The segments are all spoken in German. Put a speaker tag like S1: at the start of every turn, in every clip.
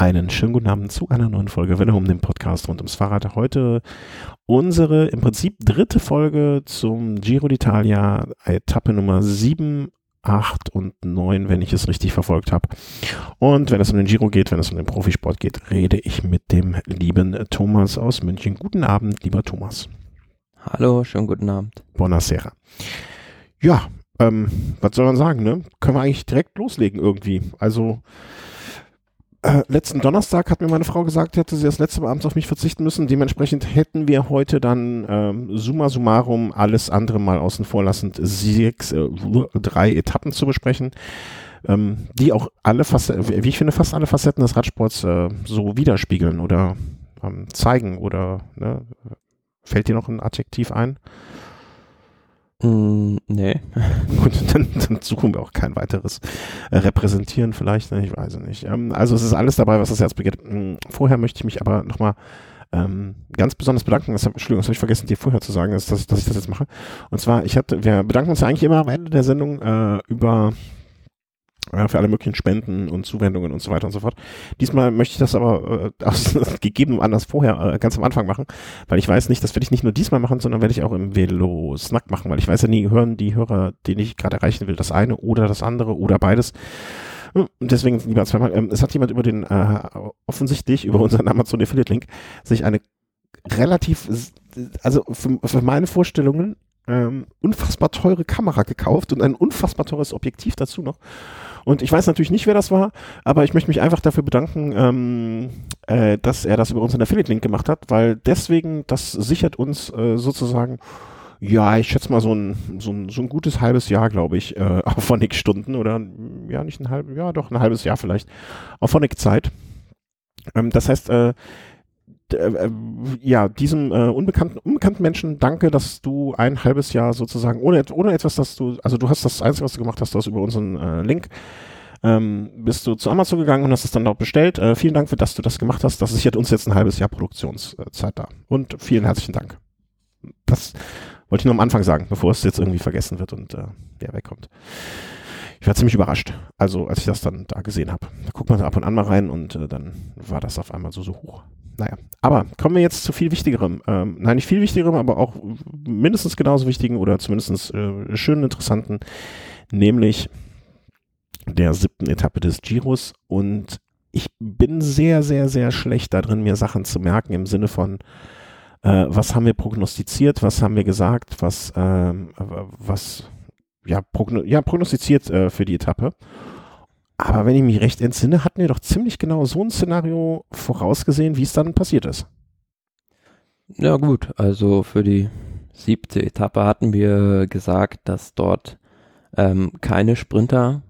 S1: Einen schönen guten Abend zu einer neuen Folge Welle um den Podcast rund ums Fahrrad. Heute unsere im Prinzip dritte Folge zum Giro d'Italia, Etappe Nummer 7, 8 und 9, wenn ich es richtig verfolgt habe. Und wenn es um den Giro geht, wenn es um den Profisport geht, rede ich mit dem lieben Thomas aus München. Guten Abend, lieber Thomas.
S2: Hallo, schönen guten Abend.
S1: Buonasera. Ja, ähm, was soll man sagen, ne? Können wir eigentlich direkt loslegen irgendwie. Also, äh, letzten Donnerstag hat mir meine Frau gesagt, hätte sie das letzte Mal auf mich verzichten müssen. Dementsprechend hätten wir heute dann ähm, summa summarum alles andere mal außen vor lassend sechs, äh, drei Etappen zu besprechen, ähm, die auch alle Facetten, wie ich finde, fast alle Facetten des Radsports äh, so widerspiegeln oder ähm, zeigen oder ne? fällt dir noch ein Adjektiv ein?
S2: Mm, nee.
S1: Gut, dann, dann, suchen wir auch kein weiteres äh, repräsentieren vielleicht, ne? ich weiß nicht. Ähm, also es ist alles dabei, was das Herz begehrt. Mm, vorher möchte ich mich aber nochmal ähm, ganz besonders bedanken. Das hab, Entschuldigung, das habe ich vergessen, dir vorher zu sagen, ist, dass, dass ich das jetzt mache. Und zwar, ich hatte, wir bedanken uns ja eigentlich immer am Ende der Sendung äh, über für alle möglichen Spenden und Zuwendungen und so weiter und so fort. Diesmal möchte ich das aber äh, aus gegebenem Anlass vorher äh, ganz am Anfang machen, weil ich weiß nicht, das werde ich nicht nur diesmal machen, sondern werde ich auch im Velo Snack machen, weil ich weiß ja nie, hören die Hörer, den ich gerade erreichen will, das eine oder das andere oder beides. Und deswegen lieber zweimal. Ähm, es hat jemand über den, äh, offensichtlich über unseren Amazon Affiliate Link, sich eine relativ, also für, für meine Vorstellungen ähm, unfassbar teure Kamera gekauft und ein unfassbar teures Objektiv dazu noch. Und ich weiß natürlich nicht, wer das war, aber ich möchte mich einfach dafür bedanken, ähm, äh, dass er das über unseren Affiliate-Link gemacht hat, weil deswegen, das sichert uns äh, sozusagen, ja, ich schätze mal so ein, so ein, so ein gutes halbes Jahr, glaube ich, äh, auf Phonic-Stunden oder ja, nicht ein halbes, ja, doch ein halbes Jahr vielleicht, auf Phonic-Zeit. Ähm, das heißt, äh, äh, äh, ja, diesem äh, unbekannten, unbekannten Menschen danke, dass du ein halbes Jahr sozusagen, ohne, ohne etwas, dass du, also du hast das Einzige, was du gemacht hast, du hast über unseren äh, Link, ähm, bist du zu Amazon gegangen und hast es dann dort bestellt. Äh, vielen Dank für, dass du das gemacht hast. Das sichert uns jetzt ein halbes Jahr Produktionszeit da. Und vielen herzlichen Dank. Das wollte ich nur am Anfang sagen, bevor es jetzt irgendwie vergessen wird und äh, der wegkommt ich war ziemlich überrascht. Also als ich das dann da gesehen habe. Da guckt man ab und an mal rein und äh, dann war das auf einmal so, so hoch. Naja, aber kommen wir jetzt zu viel Wichtigerem. Ähm, nein, nicht viel Wichtigerem, aber auch mindestens genauso wichtigen oder zumindest äh, schönen, interessanten, nämlich der siebten Etappe des Giros. Und ich bin sehr, sehr, sehr schlecht darin, mir Sachen zu merken im Sinne von, äh, was haben wir prognostiziert, was haben wir gesagt, was, äh, was ja, progno ja prognostiziert äh, für die Etappe. Aber wenn ich mich recht entsinne, hatten wir doch ziemlich genau so ein Szenario vorausgesehen, wie es dann passiert ist.
S2: Ja gut, also für die siebte Etappe hatten wir gesagt, dass dort ähm, keine Sprinter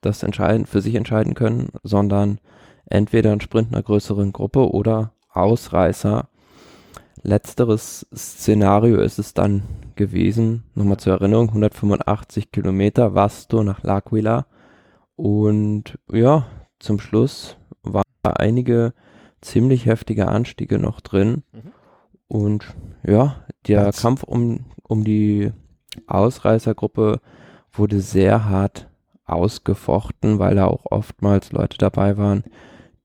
S2: das entscheiden, für sich entscheiden können, sondern entweder ein Sprint einer größeren Gruppe oder Ausreißer. Letzteres Szenario ist es dann gewesen. Nochmal zur Erinnerung, 185 Kilometer Vasto nach L'Aquila. Und ja, zum Schluss waren einige ziemlich heftige Anstiege noch drin. Mhm. Und ja, der das. Kampf um, um die Ausreißergruppe wurde sehr hart ausgefochten, weil da auch oftmals Leute dabei waren,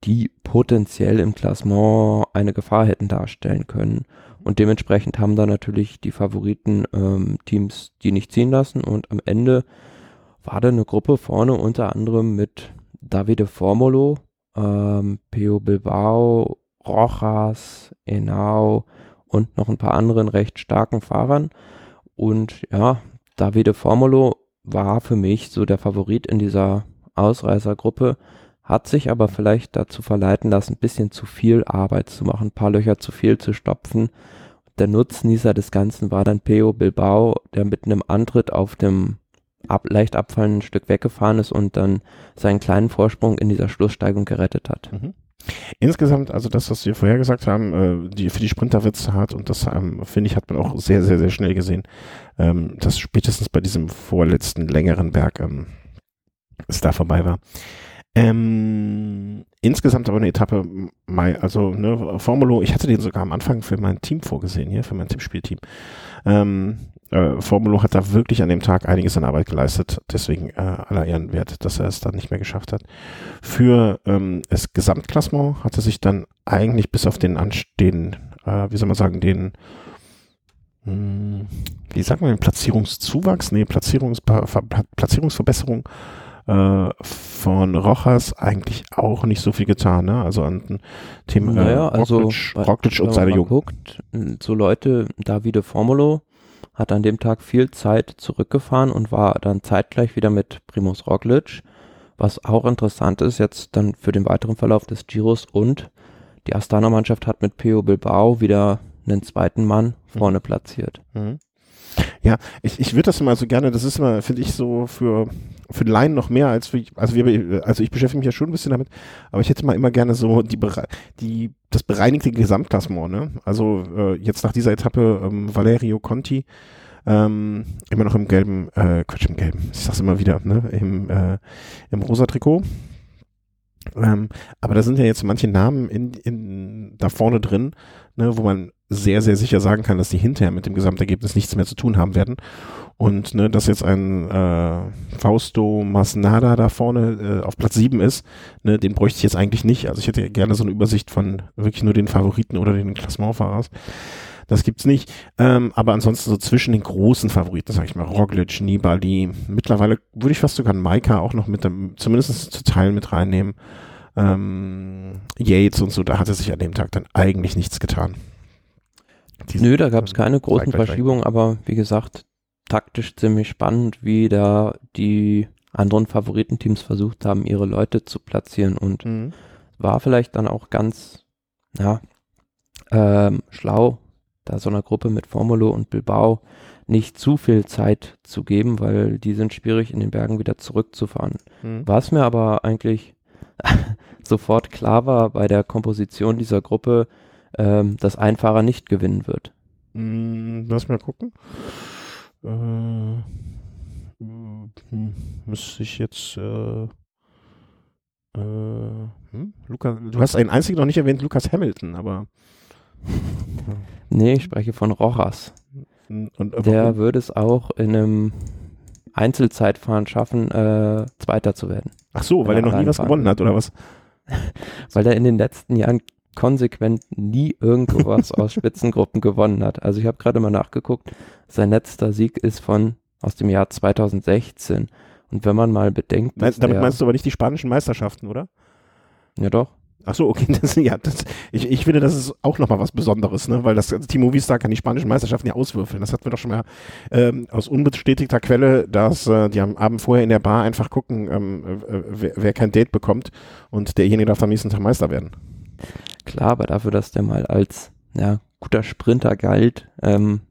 S2: die potenziell im Klassement eine Gefahr hätten darstellen können. Und dementsprechend haben da natürlich die Favoriten ähm, Teams die nicht ziehen lassen. Und am Ende war da eine Gruppe vorne unter anderem mit Davide Formolo, ähm, Peo Bilbao, Rojas, Enau und noch ein paar anderen recht starken Fahrern. Und ja, Davide Formolo war für mich so der Favorit in dieser Ausreißergruppe hat sich aber vielleicht dazu verleiten lassen, ein bisschen zu viel Arbeit zu machen, ein paar Löcher zu viel zu stopfen. Der Nutznießer des Ganzen war dann Peo Bilbao, der mit einem Antritt auf dem ab, leicht abfallenden Stück weggefahren ist und dann seinen kleinen Vorsprung in dieser Schlusssteigung gerettet hat. Mhm.
S1: Insgesamt, also das, was wir vorher gesagt haben, äh, die, für die Sprinter wird es hart und das, ähm, finde ich, hat man auch sehr, sehr, sehr schnell gesehen, ähm, dass spätestens bei diesem vorletzten längeren Berg ähm, es da vorbei war. Ähm, insgesamt aber eine Etappe, also ne, Formulo, ich hatte den sogar am Anfang für mein Team vorgesehen hier, für mein Tippspielteam. Ähm, äh, Formulo hat da wirklich an dem Tag einiges an Arbeit geleistet. Deswegen äh, aller Ehren wert, dass er es dann nicht mehr geschafft hat. Für ähm, das Gesamtklassement hat er sich dann eigentlich bis auf den anstehenden, äh, wie soll man sagen, den mh, hm, wie sagt man, den Platzierungszuwachs, nee, Platzierungs Platzierungsverbesserung äh, von Rojas eigentlich auch nicht so viel getan, ne? Also an Thema
S2: äh, naja, also
S1: Roglic, und seine Jugend.
S2: guckt, so Leute, Davide Formulo hat an dem Tag viel Zeit zurückgefahren und war dann zeitgleich wieder mit Primus Roglic, was auch interessant ist jetzt dann für den weiteren Verlauf des Giros und die Astana-Mannschaft hat mit Peo Bilbao wieder einen zweiten Mann mhm. vorne platziert.
S1: Mhm. Ja, ich, ich würde das immer so gerne, das ist immer, finde ich, so für, für Laien noch mehr als für, also wir, also ich beschäftige mich ja schon ein bisschen damit, aber ich hätte mal immer gerne so die, die, das bereinigte Gesamtklassement, ne? Also äh, jetzt nach dieser Etappe ähm, Valerio Conti, ähm, immer noch im gelben, äh, Quatsch, im gelben, ich sag's immer wieder, ne? Im, äh, im rosa Trikot. Ähm, aber da sind ja jetzt manche Namen in, in, da vorne drin, ne, wo man sehr, sehr sicher sagen kann, dass die hinterher mit dem Gesamtergebnis nichts mehr zu tun haben werden. Und ne, dass jetzt ein äh, Fausto Masnada da vorne äh, auf Platz 7 ist, ne, den bräuchte ich jetzt eigentlich nicht. Also ich hätte gerne so eine Übersicht von wirklich nur den Favoriten oder den Klassementfahrers. Das gibt's nicht. Ähm, aber ansonsten so zwischen den großen Favoriten, sag ich mal, Roglic, Nibali, mittlerweile würde ich fast sogar Maika auch noch mit dem, zumindest zu Teilen mit reinnehmen. Ähm, Yates und so, da hatte sich an dem Tag dann eigentlich nichts getan.
S2: Nö, da gab's keine großen Verschiebungen, aber wie gesagt, taktisch ziemlich spannend, wie da die anderen Favoritenteams versucht haben, ihre Leute zu platzieren und mhm. war vielleicht dann auch ganz, ja, ähm, schlau, da so einer Gruppe mit Formulo und Bilbao nicht zu viel Zeit zu geben, weil die sind schwierig in den Bergen wieder zurückzufahren. Mhm. Was mir aber eigentlich sofort klar war bei der Komposition dieser Gruppe, ähm, dass ein Fahrer nicht gewinnen wird.
S1: Mhm, lass mal gucken. Äh, hm, müsste ich jetzt äh, äh, hm? Lukas, du hast einen einzigen noch nicht erwähnt, Lukas Hamilton, aber
S2: Nee, ich spreche von Rojas.
S1: Und, und,
S2: der würde es auch in einem Einzelzeitfahren schaffen, äh, Zweiter zu werden.
S1: Ach so, weil er noch nie was gewonnen hat, oder was?
S2: weil er in den letzten Jahren konsequent nie irgendwo was aus Spitzengruppen gewonnen hat. Also ich habe gerade mal nachgeguckt, sein letzter Sieg ist von aus dem Jahr 2016. Und wenn man mal bedenkt.
S1: Meinst, damit meinst du aber nicht die spanischen Meisterschaften, oder?
S2: Ja, doch.
S1: Ach so, okay, das, ja, das, ich, ich finde, das ist auch nochmal was Besonderes, ne? weil das Timo Wiestar kann die spanischen Meisterschaften ja auswürfeln. Das hatten wir doch schon mal ähm, aus unbestätigter Quelle, dass äh, die am Abend vorher in der Bar einfach gucken, ähm, äh, wer, wer, kein Date bekommt und derjenige darf am nächsten Tag Meister werden.
S2: Klar, aber dafür, dass der mal als ja, guter Sprinter galt, ähm,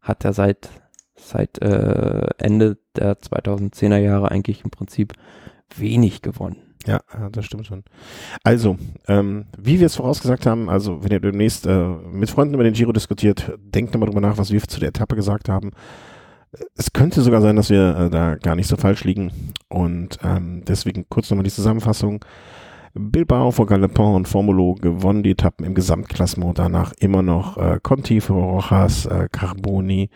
S2: hat er seit, seit äh, Ende der 2010er Jahre eigentlich im Prinzip wenig gewonnen.
S1: Ja, das stimmt schon. Also, ähm, wie wir es vorausgesagt haben, also wenn ihr demnächst äh, mit Freunden über den Giro diskutiert, denkt nochmal drüber nach, was wir zu der Etappe gesagt haben. Es könnte sogar sein, dass wir äh, da gar nicht so falsch liegen. Und ähm, deswegen kurz nochmal die Zusammenfassung. Bilbao vor Galopin und Formulo gewonnen die Etappen im Gesamtklassement. Danach immer noch äh, Conti für Rojas, äh, Carboni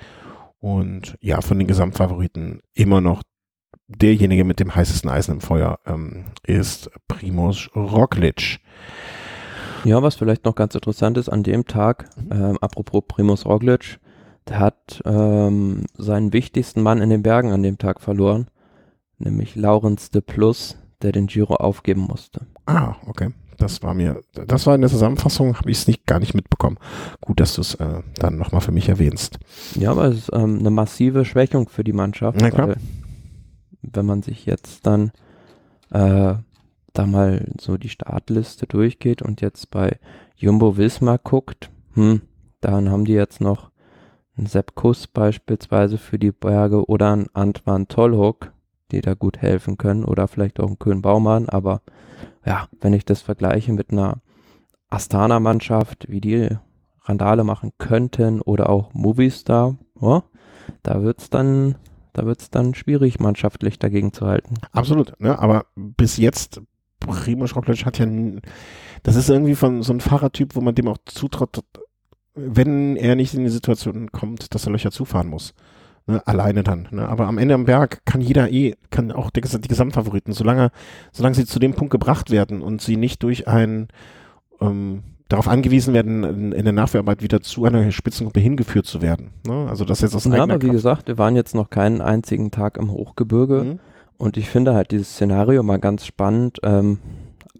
S1: und ja, von den Gesamtfavoriten immer noch derjenige mit dem heißesten Eisen im Feuer ähm, ist Primoz Roglic.
S2: Ja, was vielleicht noch ganz interessant ist, an dem Tag, mhm. ähm, apropos Primoz Roglic, der hat ähm, seinen wichtigsten Mann in den Bergen an dem Tag verloren, nämlich Laurens de Plus, der den Giro aufgeben musste.
S1: Ah, okay. Das war mir, das war in der Zusammenfassung, habe ich es nicht gar nicht mitbekommen. Gut, dass du es äh, dann nochmal für mich erwähnst.
S2: Ja, aber es ist ähm, eine massive Schwächung für die Mannschaft.
S1: Na klar
S2: wenn man sich jetzt dann äh, da mal so die Startliste durchgeht und jetzt bei Jumbo Wismar guckt, hm, dann haben die jetzt noch einen Sepp Kuss beispielsweise für die Berge oder einen Antwan Tollhook, die da gut helfen können oder vielleicht auch einen Köhn Baumann, aber ja, wenn ich das vergleiche mit einer Astana-Mannschaft, wie die Randale machen könnten oder auch Movistar, oh, da wird's dann da wird es dann schwierig, mannschaftlich dagegen zu halten.
S1: Absolut, ne? aber bis jetzt, Primoz Roglic hat ja, das ist irgendwie von so ein Fahrertyp, wo man dem auch zutraut, wenn er nicht in die Situation kommt, dass er Löcher zufahren muss. Ne, alleine dann. Ne? Aber am Ende am Berg kann jeder eh, kann auch der, die Gesamtfavoriten, solange, solange sie zu dem Punkt gebracht werden und sie nicht durch ein ähm, darauf angewiesen werden, in, in, der Nachwehrarbeit wieder zu einer Spitzengruppe hingeführt zu werden. Ne? Also das jetzt aus
S2: Ja, aber wie Kraft. gesagt, wir waren jetzt noch keinen einzigen Tag im Hochgebirge mhm. und ich finde halt dieses Szenario mal ganz spannend, ähm,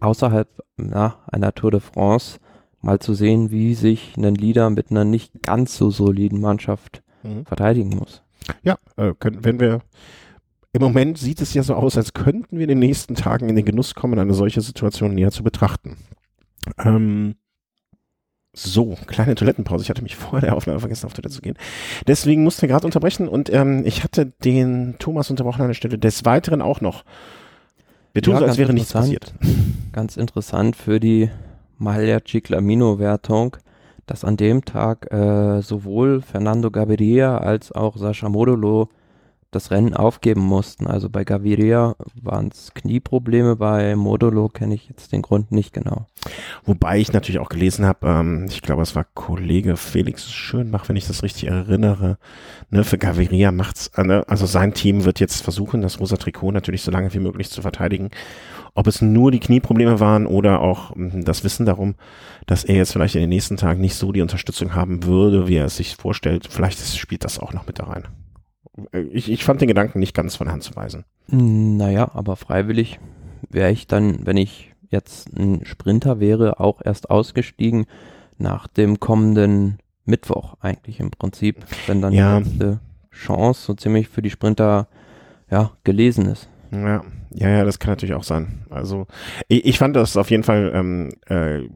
S2: außerhalb na, einer Tour de France mal zu sehen, wie sich ein Leader mit einer nicht ganz so soliden Mannschaft mhm. verteidigen muss.
S1: Ja, äh, können, wenn wir im Moment sieht es ja so aus, als könnten wir in den nächsten Tagen in den Genuss kommen, eine solche Situation näher zu betrachten. Ähm, so, kleine Toilettenpause. Ich hatte mich vor der Aufnahme vergessen, auf Toilette zu gehen. Deswegen mussten wir gerade unterbrechen und ähm, ich hatte den Thomas unterbrochen an der Stelle. Des Weiteren auch noch. Wir tun ja, so, als wäre nichts passiert.
S2: Ganz interessant für die Maglia Ciclamino-Wertung dass an dem Tag äh, sowohl Fernando Gaviria als auch Sascha Modolo das Rennen aufgeben mussten. Also bei Gaviria waren es Knieprobleme, bei Modolo kenne ich jetzt den Grund nicht genau.
S1: Wobei ich natürlich auch gelesen habe, ähm, ich glaube, es war Kollege Felix Schönbach, wenn ich das richtig erinnere, ne, für Gaviria macht's, äh, ne, also sein Team wird jetzt versuchen, das rosa Trikot natürlich so lange wie möglich zu verteidigen ob es nur die Knieprobleme waren oder auch hm, das Wissen darum, dass er jetzt vielleicht in den nächsten Tagen nicht so die Unterstützung haben würde, wie er es sich vorstellt. Vielleicht spielt das auch noch mit da rein. Ich, ich fand den Gedanken nicht ganz von Hand zu weisen.
S2: Naja, aber freiwillig wäre ich dann, wenn ich jetzt ein Sprinter wäre, auch erst ausgestiegen nach dem kommenden Mittwoch eigentlich im Prinzip, wenn dann ja. die letzte Chance so ziemlich für die Sprinter ja, gelesen ist.
S1: Ja, ja, ja, das kann natürlich auch sein. Also ich, ich fand das auf jeden Fall, ähm, äh,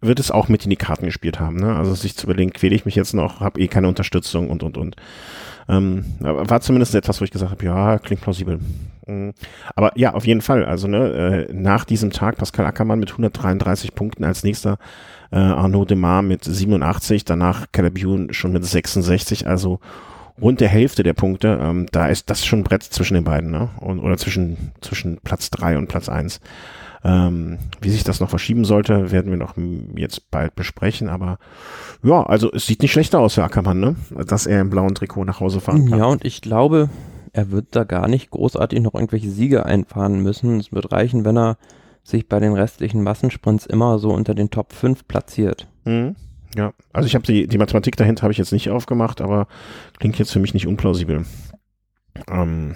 S1: wird es auch mit in die Karten gespielt haben. Ne? Also sich zu überlegen, quäle ich mich jetzt noch, habe eh keine Unterstützung und, und, und. Ähm, war zumindest etwas, wo ich gesagt habe, ja, klingt plausibel. Mhm. Aber ja, auf jeden Fall. Also ne, äh, nach diesem Tag Pascal Ackermann mit 133 Punkten als nächster, äh, Arnaud Demar mit 87, danach Calabion schon mit 66. Also rund der Hälfte der Punkte. Ähm, da ist das schon ein Brett zwischen den beiden, ne? Und, oder zwischen, zwischen Platz drei und Platz eins. Ähm, wie sich das noch verschieben sollte, werden wir noch jetzt bald besprechen. Aber ja, also es sieht nicht schlechter aus für Ackermann, ne? Dass er im blauen Trikot nach Hause fahren kann.
S2: Ja, und ich glaube, er wird da gar nicht großartig noch irgendwelche Siege einfahren müssen. Es wird reichen, wenn er sich bei den restlichen Massensprints immer so unter den Top 5 platziert.
S1: Mhm. Ja, also ich habe die, die Mathematik dahinter habe ich jetzt nicht aufgemacht, aber klingt jetzt für mich nicht unplausibel. Ähm,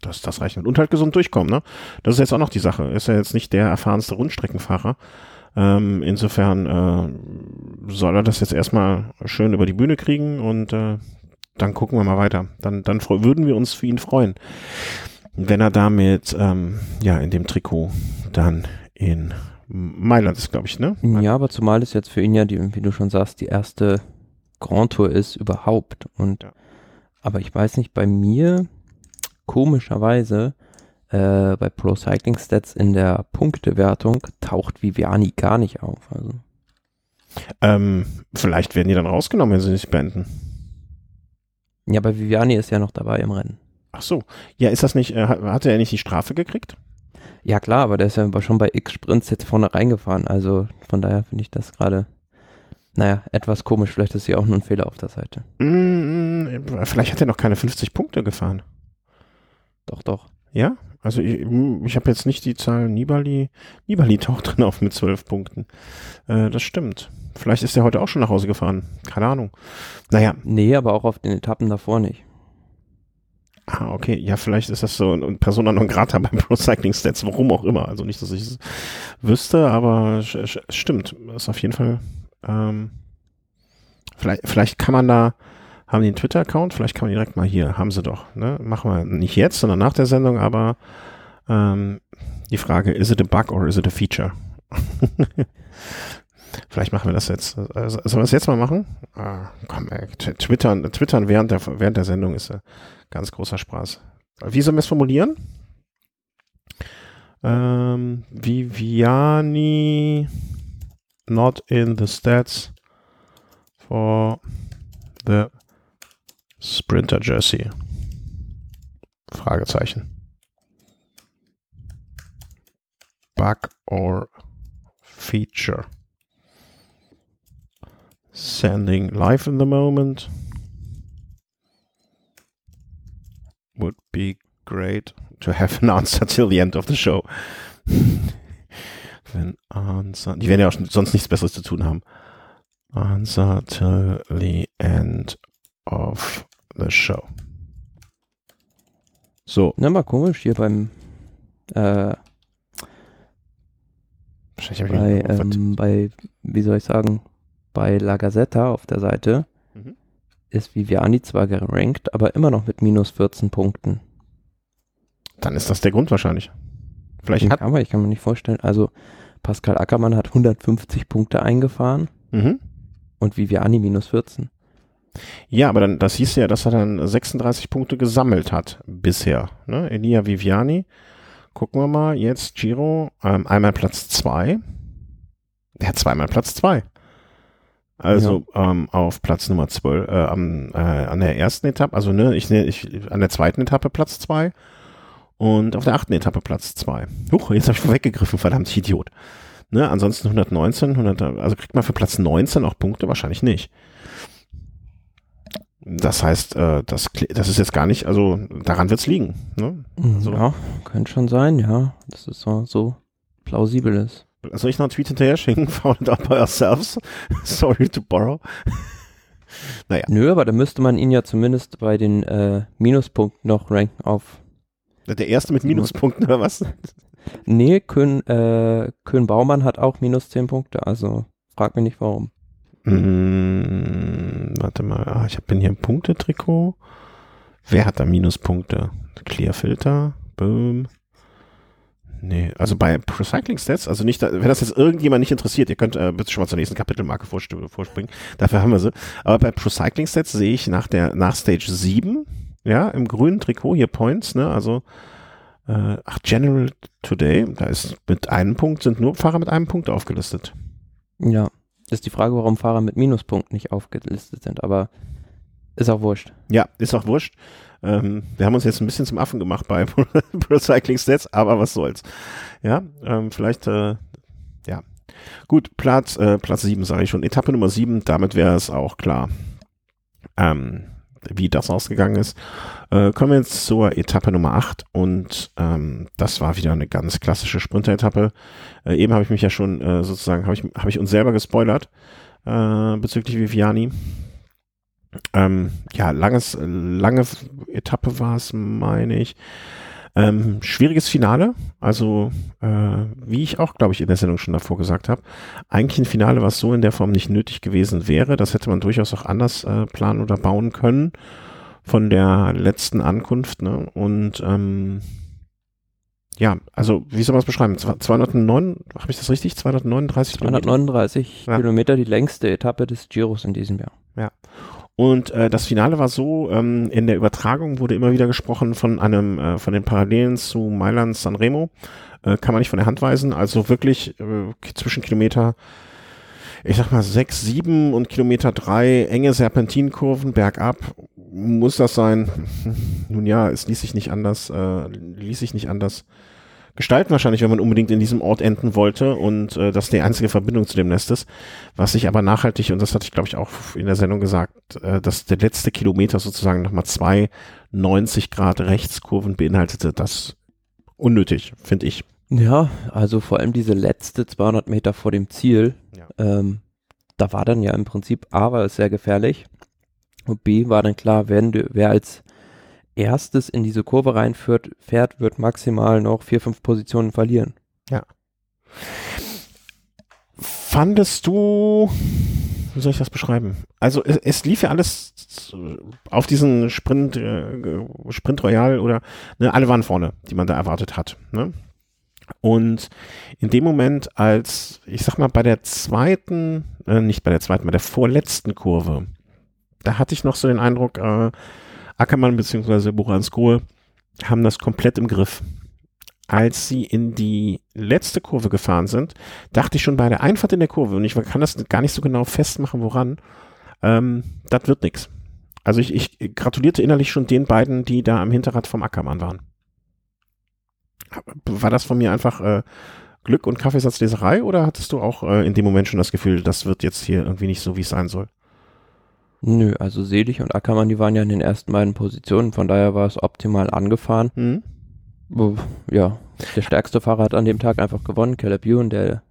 S1: das, das reicht. Und halt gesund durchkommen, ne? Das ist jetzt auch noch die Sache. Ist ja jetzt nicht der erfahrenste Rundstreckenfahrer. Ähm, insofern äh, soll er das jetzt erstmal schön über die Bühne kriegen und äh, dann gucken wir mal weiter. Dann, dann würden wir uns für ihn freuen, wenn er damit ähm, ja in dem Trikot dann in Mailand ist, glaube ich, ne?
S2: Ja, aber zumal es jetzt für ihn ja, die, wie du schon sagst, die erste Grand Tour ist überhaupt. Und ja. aber ich weiß nicht, bei mir komischerweise äh, bei Pro Cycling Stats in der Punktewertung taucht Viviani gar nicht auf. Also.
S1: Ähm, vielleicht werden die dann rausgenommen, wenn sie nicht beenden.
S2: Ja, aber Viviani ist ja noch dabei im Rennen.
S1: Ach so. Ja, ist das nicht, äh, hatte er nicht die Strafe gekriegt?
S2: Ja klar, aber der ist ja schon bei X-Sprints jetzt vorne reingefahren. Also von daher finde ich das gerade, naja, etwas komisch. Vielleicht ist hier auch nur ein Fehler auf der Seite.
S1: Mm, vielleicht hat er noch keine 50 Punkte gefahren.
S2: Doch, doch.
S1: Ja? Also ich, ich habe jetzt nicht die Zahl Nibali. Nibali taucht drin auf mit 12 Punkten. Äh, das stimmt. Vielleicht ist er heute auch schon nach Hause gefahren. Keine Ahnung. Naja.
S2: Nee, aber auch auf den Etappen davor nicht.
S1: Ah, okay. Ja, vielleicht ist das so ein Persona non grata beim Pro Cycling Stats, warum auch immer. Also nicht, dass ich es wüsste, aber stimmt. Ist auf jeden Fall. Ähm, vielleicht, vielleicht kann man da, haben die einen Twitter-Account? Vielleicht kann man direkt mal hier, haben sie doch. Ne? Machen wir nicht jetzt, sondern nach der Sendung, aber ähm, die Frage, is it a bug or is it a feature? Vielleicht machen wir das jetzt. Also, sollen wir es jetzt mal machen? Ah, komm, ey, twittern, twittern während der, während der Sendung ist äh, ganz großer Spaß. Wie sollen wir es formulieren? Ähm, Viviani not in the stats for the Sprinter Jersey. Fragezeichen. Bug or feature. Sending live in the moment. would be great to have an answer till the end of the show. Wenn answer, die werden ja auch sonst nichts Besseres zu tun haben. Answer till the end of the show. So.
S2: Na, mal komisch hier beim, äh, bei, ähm, bei, wie soll ich sagen, bei La Gazzetta auf der Seite mhm. ist Viviani zwar gerankt, aber immer noch mit minus 14 Punkten.
S1: Dann ist das der Grund wahrscheinlich. Vielleicht hat
S2: aber ich kann mir nicht vorstellen. Also Pascal Ackermann hat 150 Punkte eingefahren mhm. und Viviani minus 14.
S1: Ja, aber dann, das hieß ja, dass er dann 36 Punkte gesammelt hat bisher. Ne? Elia Viviani. Gucken wir mal, jetzt Giro, ähm, einmal Platz 2. Er hat zweimal Platz 2. Also ja. ähm, auf Platz Nummer 12, äh, am, äh, an der ersten Etappe, also ne, ich, ich an der zweiten Etappe Platz 2 und auf der achten Etappe Platz 2. Huch, jetzt habe ich vorweggegriffen, verdammt Idiot. Ne, ansonsten 119, 100, also kriegt man für Platz 19 auch Punkte? Wahrscheinlich nicht. Das heißt, äh, das, das ist jetzt gar nicht, also daran wird's liegen. Ne?
S2: Also, ja, könnte schon sein, ja. Das ist so, so plausibel ist.
S1: Soll ich noch einen Tweet hinterher schicken? Found out by ourselves. Sorry to borrow.
S2: naja. Nö, aber da müsste man ihn ja zumindest bei den äh, Minuspunkten noch ranken auf.
S1: Der erste mit Minuspunkten oder was?
S2: Nee, Kön, äh, Kön Baumann hat auch minus 10 Punkte, also frag mich nicht warum.
S1: Hm, warte mal, ah, ich bin hier ein Punktetrikot. Wer hat da Minuspunkte? Clearfilter, boom. Nee, also bei Procycling Stats, also nicht, wenn das jetzt irgendjemand nicht interessiert, ihr könnt äh, bitte schon mal zur nächsten Kapitelmarke vorspringen, dafür haben wir sie. Aber bei Procycling Stats sehe ich nach der, nach Stage 7, ja, im grünen Trikot hier Points, ne, also, äh, ach, General Today, da ist mit einem Punkt, sind nur Fahrer mit einem Punkt aufgelistet.
S2: Ja, ist die Frage, warum Fahrer mit Minuspunkten nicht aufgelistet sind, aber ist auch wurscht.
S1: Ja, ist auch wurscht. Ähm, wir haben uns jetzt ein bisschen zum Affen gemacht bei Pro Cycling Stats, aber was soll's. Ja, ähm, vielleicht, äh, ja. Gut, Platz, äh, Platz 7 sage ich schon. Etappe Nummer 7, damit wäre es auch klar, ähm, wie das ausgegangen ist. Äh, kommen wir jetzt zur Etappe Nummer 8 und ähm, das war wieder eine ganz klassische Sprinter-Etappe. Äh, eben habe ich mich ja schon äh, sozusagen, habe ich, hab ich uns selber gespoilert äh, bezüglich Viviani. Ähm, ja, langes, lange Etappe war es, meine ich. Ähm, schwieriges Finale, also äh, wie ich auch, glaube ich, in der Sendung schon davor gesagt habe, eigentlich ein Finale, was so in der Form nicht nötig gewesen wäre. Das hätte man durchaus auch anders äh, planen oder bauen können von der letzten Ankunft. Ne? Und ähm, ja, also wie soll man es beschreiben? 209, habe ich das richtig? 239
S2: 239 Kilometer, Kilometer die längste Etappe des Giros in diesem Jahr.
S1: Und äh, das Finale war so, ähm, in der Übertragung wurde immer wieder gesprochen von einem, äh, von den Parallelen zu Mailand Sanremo. Äh, kann man nicht von der Hand weisen. Also wirklich äh, zwischen Kilometer, ich sag mal, sechs, sieben und Kilometer drei enge Serpentinkurven bergab. Muss das sein? Nun ja, es ließ sich nicht anders, äh, ließ sich nicht anders gestalten wahrscheinlich, wenn man unbedingt in diesem Ort enden wollte und äh, das die einzige Verbindung zu dem Nest ist. Was sich aber nachhaltig, und das hatte ich glaube ich auch in der Sendung gesagt, äh, dass der letzte Kilometer sozusagen nochmal zwei 90 Grad Rechtskurven beinhaltete, das unnötig, finde ich.
S2: Ja, also vor allem diese letzte 200 Meter vor dem Ziel, ja. ähm, da war dann ja im Prinzip A war es sehr gefährlich und B war dann klar, wenn du, wer als erstes in diese Kurve reinführt, fährt, wird maximal noch vier, fünf Positionen verlieren.
S1: Ja. Fandest du, wie soll ich das beschreiben? Also es, es lief ja alles auf diesen Sprint, äh, Sprint Royal oder ne, alle waren vorne, die man da erwartet hat. Ne? Und in dem Moment, als, ich sag mal, bei der zweiten, äh, nicht bei der zweiten, bei der vorletzten Kurve, da hatte ich noch so den Eindruck, äh, Ackermann bzw. Buransko haben das komplett im Griff. Als sie in die letzte Kurve gefahren sind, dachte ich schon bei der Einfahrt in der Kurve, und ich kann das gar nicht so genau festmachen, woran, ähm, das wird nichts. Also ich, ich gratulierte innerlich schon den beiden, die da am Hinterrad vom Ackermann waren. War das von mir einfach äh, Glück und Kaffeesatzleserei oder hattest du auch äh, in dem Moment schon das Gefühl, das wird jetzt hier irgendwie nicht so, wie es sein soll?
S2: Nö, also Selig und Ackermann, die waren ja in den ersten beiden Positionen, von daher war es optimal angefahren.
S1: Mhm.
S2: Ja, der stärkste Fahrer hat an dem Tag einfach gewonnen, Caleb Ewan, der,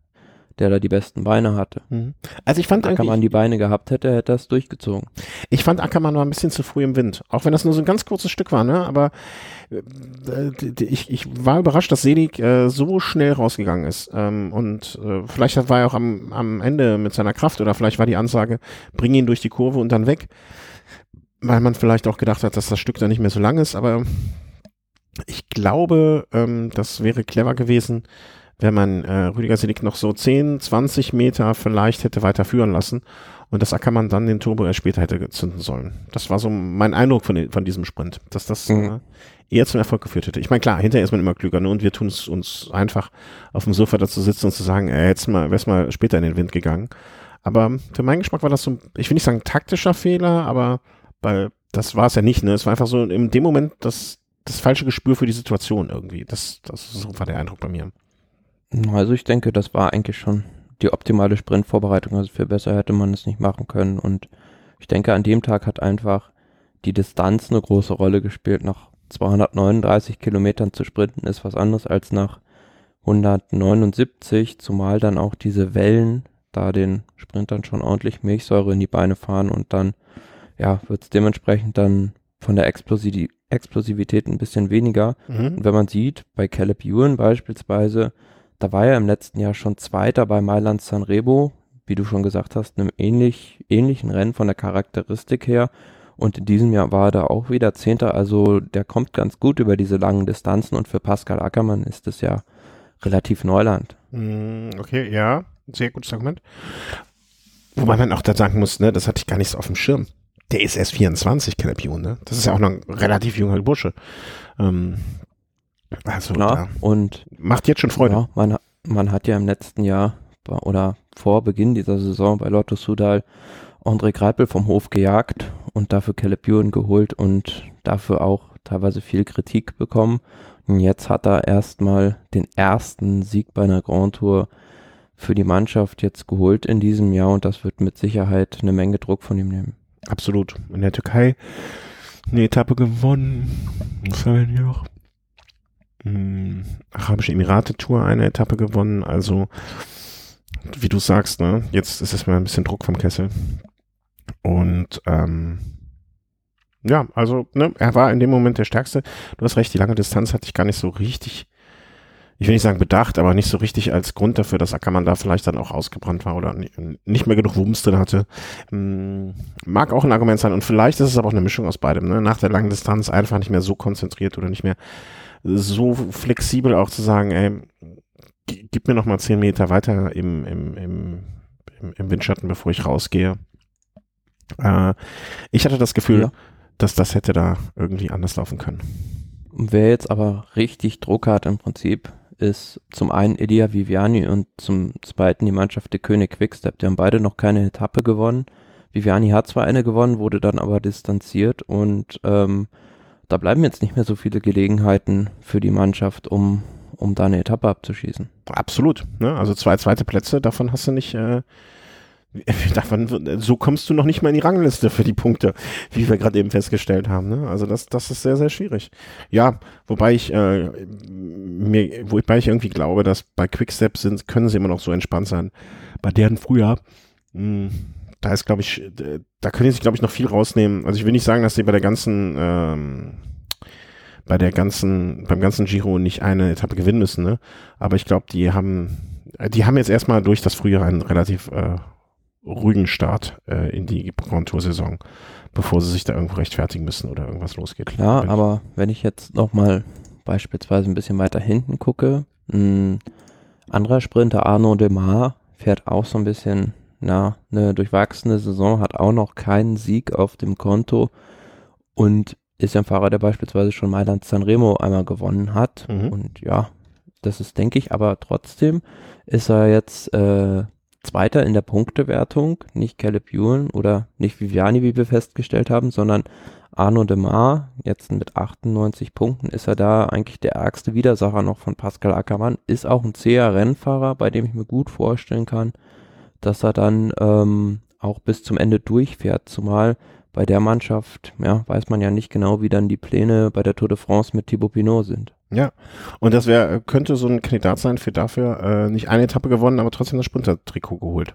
S2: der da die besten Beine hatte.
S1: Mhm. Also ich fand
S2: Ackermann die Beine gehabt hätte, hätte er es durchgezogen.
S1: Ich fand Ackermann war ein bisschen zu früh im Wind, auch wenn das nur so ein ganz kurzes Stück war, ne? Aber äh, ich, ich war überrascht, dass Selig äh, so schnell rausgegangen ist. Ähm, und äh, vielleicht war er auch am, am Ende mit seiner Kraft oder vielleicht war die Ansage, bring ihn durch die Kurve und dann weg. Weil man vielleicht auch gedacht hat, dass das Stück da nicht mehr so lang ist, aber ich glaube, ähm, das wäre clever gewesen, wenn man äh, Rüdiger Selig noch so 10, 20 Meter vielleicht hätte weiterführen lassen und das Ackermann dann den Turbo erst später hätte zünden sollen. Das war so mein Eindruck von, von diesem Sprint, dass das mhm. äh, eher zum Erfolg geführt hätte. Ich meine, klar, hinterher ist man immer klüger ne? und wir tun es uns einfach auf dem Sofa dazu sitzen und zu sagen, äh, jetzt mal, wär's mal später in den Wind gegangen. Aber für meinen Geschmack war das so, ich will nicht sagen taktischer Fehler, aber weil das war es ja nicht, ne? Es war einfach so in dem Moment das, das falsche Gespür für die Situation irgendwie. Das, das so war der Eindruck bei mir.
S2: Also ich denke, das war eigentlich schon die optimale Sprintvorbereitung. Also viel besser hätte man es nicht machen können. Und ich denke, an dem Tag hat einfach die Distanz eine große Rolle gespielt. Nach 239 Kilometern zu sprinten ist was anderes als nach 179, zumal dann auch diese Wellen da den Sprintern schon ordentlich Milchsäure in die Beine fahren und dann ja, wird es dementsprechend dann von der Explosiv Explosivität ein bisschen weniger. Mhm. Und wenn man sieht, bei Caleb Ewan beispielsweise, da war er im letzten Jahr schon Zweiter bei Mailand Sanremo, wie du schon gesagt hast, einem ähnlich, ähnlichen Rennen von der Charakteristik her. Und in diesem Jahr war er da auch wieder Zehnter, also der kommt ganz gut über diese langen Distanzen und für Pascal Ackermann ist es ja relativ Neuland.
S1: Mhm, okay, ja, sehr gutes Argument. Wobei man auch da sagen muss, ne, das hatte ich gar nicht so auf dem Schirm der ist erst 24, Caleb Ewan, ne? Das ist ja auch noch ein relativ junger Bursche. Ähm,
S2: also, Klar, und
S1: macht jetzt schon Freude.
S2: Ja, man, man hat ja im letzten Jahr oder vor Beginn dieser Saison bei Lotto Sudal André Greipel vom Hof gejagt und dafür Caleb Ewan geholt und dafür auch teilweise viel Kritik bekommen. Und jetzt hat er erstmal den ersten Sieg bei einer Grand Tour für die Mannschaft jetzt geholt in diesem Jahr und das wird mit Sicherheit eine Menge Druck von ihm nehmen.
S1: Absolut. In der Türkei eine Etappe gewonnen. Was haben wir noch? Hm, Arabische Emirate Tour eine Etappe gewonnen. Also, wie du sagst, ne, jetzt ist es mal ein bisschen Druck vom Kessel. Und ähm, ja, also, ne, er war in dem Moment der Stärkste. Du hast recht, die lange Distanz hatte ich gar nicht so richtig ich will nicht sagen bedacht, aber nicht so richtig als Grund dafür, dass Ackermann da vielleicht dann auch ausgebrannt war oder nicht mehr genug Wumms drin hatte. Hm, mag auch ein Argument sein und vielleicht ist es aber auch eine Mischung aus beidem. Ne? Nach der langen Distanz einfach nicht mehr so konzentriert oder nicht mehr so flexibel auch zu sagen, ey, gib mir noch mal zehn Meter weiter im, im, im, im, Windschatten, bevor ich rausgehe. Äh, ich hatte das Gefühl, ja. dass das hätte da irgendwie anders laufen können.
S2: Wer jetzt aber richtig Druck hat im Prinzip, ist zum einen Elia Viviani und zum zweiten die Mannschaft der König Quickstep. Die haben beide noch keine Etappe gewonnen. Viviani hat zwar eine gewonnen, wurde dann aber distanziert und ähm, da bleiben jetzt nicht mehr so viele Gelegenheiten für die Mannschaft, um, um da eine Etappe abzuschießen.
S1: Absolut. Ne? Also zwei zweite Plätze, davon hast du nicht, äh, Davon, so kommst du noch nicht mal in die Rangliste für die Punkte, wie wir gerade eben festgestellt haben. Ne? Also das, das ist sehr, sehr schwierig. Ja, wobei ich äh, mir, wobei ich irgendwie glaube, dass bei Quickstep sind, können sie immer noch so entspannt sein. Bei deren Frühjahr, mh, hm, da ist, glaube ich, da können sie sich, glaube ich, noch viel rausnehmen. Also ich will nicht sagen, dass sie bei der ganzen ähm, bei der ganzen, beim ganzen Giro nicht eine Etappe gewinnen müssen, ne? Aber ich glaube, die haben, die haben jetzt erstmal durch das Frühjahr einen relativ äh, ruhigen Start äh, in die Grand Tour Saison, bevor sie sich da irgendwo rechtfertigen müssen oder irgendwas losgeht.
S2: Klar, aber wenn ich jetzt nochmal beispielsweise ein bisschen weiter hinten gucke, ein anderer Sprinter Arno Demar fährt auch so ein bisschen, na, eine durchwachsene Saison, hat auch noch keinen Sieg auf dem Konto und ist ja ein Fahrer, der beispielsweise schon Mailand Sanremo einmal gewonnen hat. Mhm. Und ja, das ist, denke ich, aber trotzdem ist er jetzt äh, Zweiter in der Punktewertung, nicht Caleb Ewan oder nicht Viviani, wie wir festgestellt haben, sondern Arno de Mar, jetzt mit 98 Punkten, ist er da eigentlich der ärgste Widersacher noch von Pascal Ackermann. Ist auch ein zäher Rennfahrer, bei dem ich mir gut vorstellen kann, dass er dann ähm, auch bis zum Ende durchfährt, zumal bei der Mannschaft, ja, weiß man ja nicht genau, wie dann die Pläne bei der Tour de France mit Thibaut Pinot sind.
S1: Ja, und das wäre, könnte so ein Kandidat sein für dafür äh, nicht eine Etappe gewonnen, aber trotzdem das Sprinter-Trikot geholt.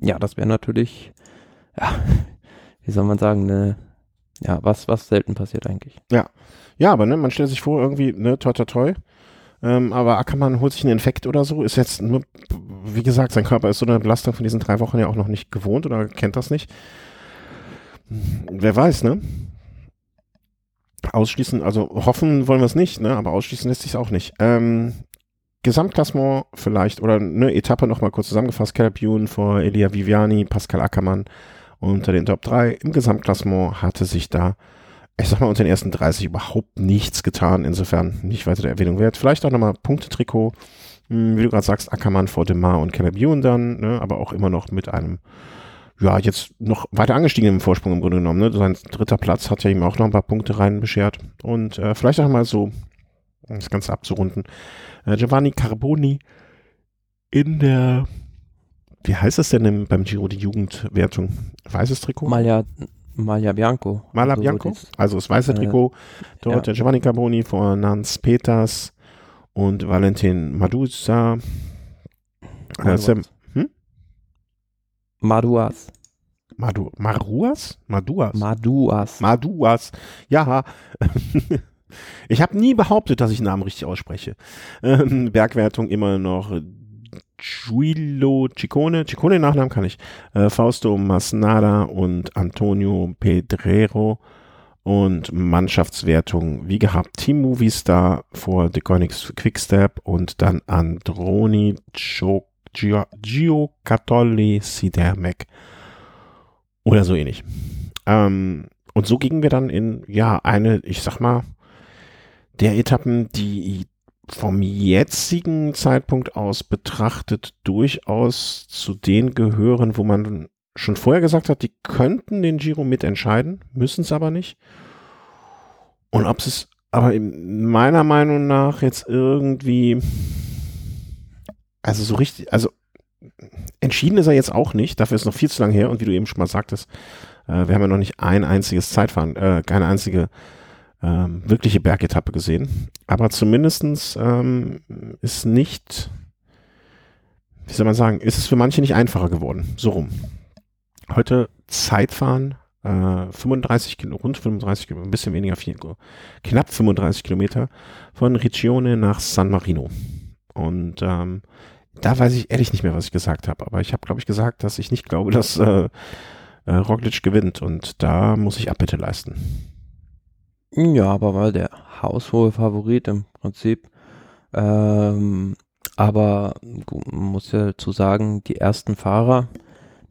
S2: Ja, das wäre natürlich, ja, wie soll man sagen, ne, ja, was, was selten passiert eigentlich.
S1: Ja, ja, aber ne, man stellt sich vor, irgendwie, ne, toi toi toi, ähm, aber Ackermann holt sich einen Infekt oder so, ist jetzt nur, wie gesagt, sein Körper ist so eine Belastung von diesen drei Wochen ja auch noch nicht gewohnt oder kennt das nicht. Wer weiß, ne? Ausschließen, also hoffen wollen wir es nicht, ne? aber ausschließen lässt sich auch nicht. Ähm, Gesamtklassement vielleicht oder eine Etappe nochmal kurz zusammengefasst. Caleb Ewan vor Elia Viviani, Pascal Ackermann unter den Top 3. Im Gesamtklassement hatte sich da, ich sag mal, unter den ersten 30 überhaupt nichts getan. Insofern nicht weiter der Erwähnung wert. Vielleicht auch nochmal Punktetrikot. Hm, wie du gerade sagst, Ackermann vor Demar und Ewan dann, ne? aber auch immer noch mit einem ja, jetzt noch weiter angestiegen im Vorsprung im Grunde genommen. Ne? Sein dritter Platz hat ja ihm auch noch ein paar Punkte rein beschert. Und äh, vielleicht auch mal so, um das Ganze abzurunden, äh, Giovanni Carboni in der, wie heißt das denn im, beim Giro die Jugendwertung? Weißes Trikot?
S2: Malia, Malia Bianco.
S1: Malia also Bianco, also das weiße äh, Trikot. Dort ja. der Giovanni Carboni vor Nance Peters und Valentin Madusa. Äh, Sam,
S2: Maduas.
S1: Madu, Maruas? Maduas.
S2: Maduas.
S1: Maduas. Ja. ich habe nie behauptet, dass ich Namen richtig ausspreche. Ähm, Bergwertung immer noch Giulo Ciccone. Ciccone Nachnamen kann ich. Äh, Fausto Masnada und Antonio Pedrero. Und Mannschaftswertung, wie gehabt, Team Movistar vor The Koenigs Quickstep und dann Androni Chok Gio, Gio Catolli Sidermec oder so ähnlich. Ähm, und so gingen wir dann in, ja, eine, ich sag mal, der Etappen, die vom jetzigen Zeitpunkt aus betrachtet durchaus zu denen gehören, wo man schon vorher gesagt hat, die könnten den Giro mitentscheiden, müssen es aber nicht. Und ob es aber meiner Meinung nach jetzt irgendwie also so richtig, also entschieden ist er jetzt auch nicht, dafür ist noch viel zu lang her und wie du eben schon mal sagtest, äh, wir haben ja noch nicht ein einziges Zeitfahren, äh, keine einzige ähm, wirkliche Bergetappe gesehen, aber zumindestens ähm, ist nicht, wie soll man sagen, ist es für manche nicht einfacher geworden, so rum. Heute Zeitfahren, äh, 35 rund 35 ein bisschen weniger, viel, knapp 35 Kilometer von Riccione nach San Marino. Und ähm, da weiß ich ehrlich nicht mehr, was ich gesagt habe. Aber ich habe, glaube ich, gesagt, dass ich nicht glaube, dass äh, äh, Roglic gewinnt. Und da muss ich Abbitte leisten.
S2: Ja, aber weil der haushohe Favorit im Prinzip. Ähm, aber man muss ja zu sagen, die ersten Fahrer,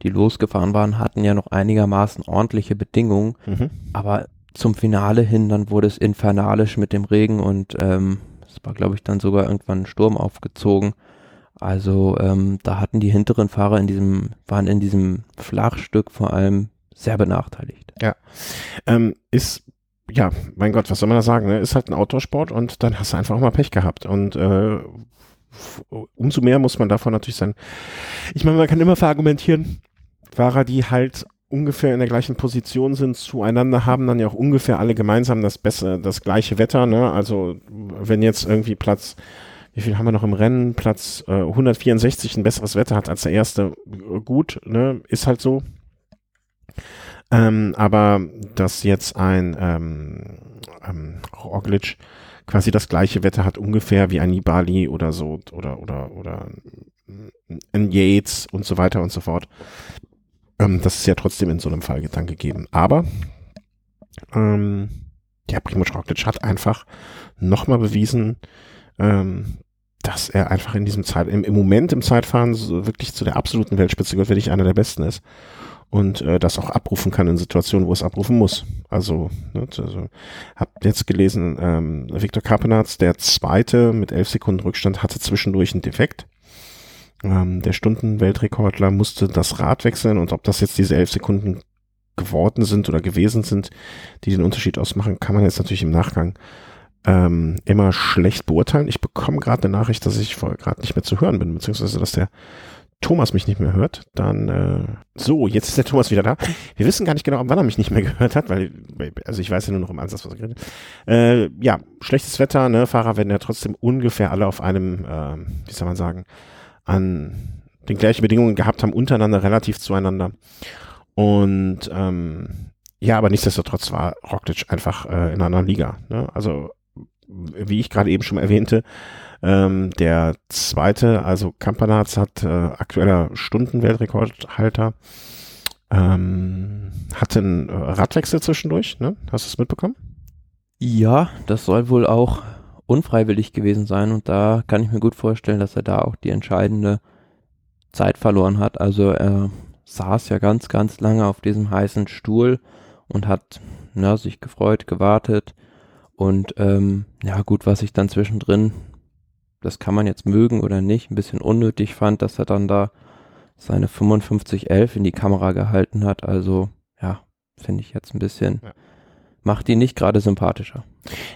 S2: die losgefahren waren, hatten ja noch einigermaßen ordentliche Bedingungen. Mhm. Aber zum Finale hin, dann wurde es infernalisch mit dem Regen und ähm, es war, glaube ich, dann sogar irgendwann ein Sturm aufgezogen. Also ähm, da hatten die hinteren Fahrer in diesem, waren in diesem Flachstück vor allem sehr benachteiligt.
S1: Ja. Ähm, ist, ja, mein Gott, was soll man da sagen? Ne? Ist halt ein Outdoor-Sport und dann hast du einfach mal Pech gehabt. Und äh, umso mehr muss man davon natürlich sein. Ich meine, man kann immer verargumentieren, Fahrer, die halt ungefähr in der gleichen Position sind zueinander, haben dann ja auch ungefähr alle gemeinsam das bessere, das gleiche Wetter. Ne? Also wenn jetzt irgendwie Platz wie viel haben wir noch im Rennen? Platz äh, 164 ein besseres Wetter hat als der erste. Gut, ne? Ist halt so. Ähm, aber dass jetzt ein ähm, ähm, Roglic quasi das gleiche Wetter hat ungefähr wie ein Nibali oder so oder oder oder ein Yates und so weiter und so fort. Ähm, das ist ja trotzdem in so einem Fall dann gegeben. Aber ähm, ja, Primoz Roglic hat einfach nochmal bewiesen, ähm, dass er einfach in diesem Zeit, im, im Moment im Zeitfahren so wirklich zu der absoluten Weltspitze gehört, nicht einer der besten ist. Und äh, das auch abrufen kann in Situationen, wo es abrufen muss. Also, ne, also hab jetzt gelesen, ähm, Viktor Karpenatz, der Zweite mit elf Sekunden Rückstand, hatte zwischendurch einen Defekt. Ähm, der Stundenweltrekordler musste das Rad wechseln und ob das jetzt diese elf Sekunden geworden sind oder gewesen sind, die den Unterschied ausmachen, kann man jetzt natürlich im Nachgang ähm, immer schlecht beurteilen. Ich bekomme gerade eine Nachricht, dass ich gerade nicht mehr zu hören bin, beziehungsweise dass der Thomas mich nicht mehr hört, dann äh, so, jetzt ist der Thomas wieder da. Wir wissen gar nicht genau, wann er mich nicht mehr gehört hat, weil, also ich weiß ja nur noch im Ansatz, was er geredet hat. Äh, ja, schlechtes Wetter, ne, Fahrer werden ja trotzdem ungefähr alle auf einem, äh, wie soll man sagen, an den gleichen Bedingungen gehabt haben, untereinander, relativ zueinander. Und ähm, ja, aber nichtsdestotrotz war Roglic einfach äh, in einer Liga. Ne? Also, wie ich gerade eben schon erwähnte, ähm, der zweite, also Kampanaz hat äh, aktueller Stundenweltrekordhalter, ähm, hatte einen Radwechsel zwischendurch, ne? Hast du es mitbekommen?
S2: Ja, das soll wohl auch unfreiwillig gewesen sein und da kann ich mir gut vorstellen, dass er da auch die entscheidende Zeit verloren hat. Also er saß ja ganz, ganz lange auf diesem heißen Stuhl und hat na, sich gefreut, gewartet und ähm, ja gut, was ich dann zwischendrin das kann man jetzt mögen oder nicht, ein bisschen unnötig fand, dass er dann da seine 5511 in die Kamera gehalten hat. Also ja, finde ich jetzt ein bisschen, ja. macht ihn nicht gerade sympathischer.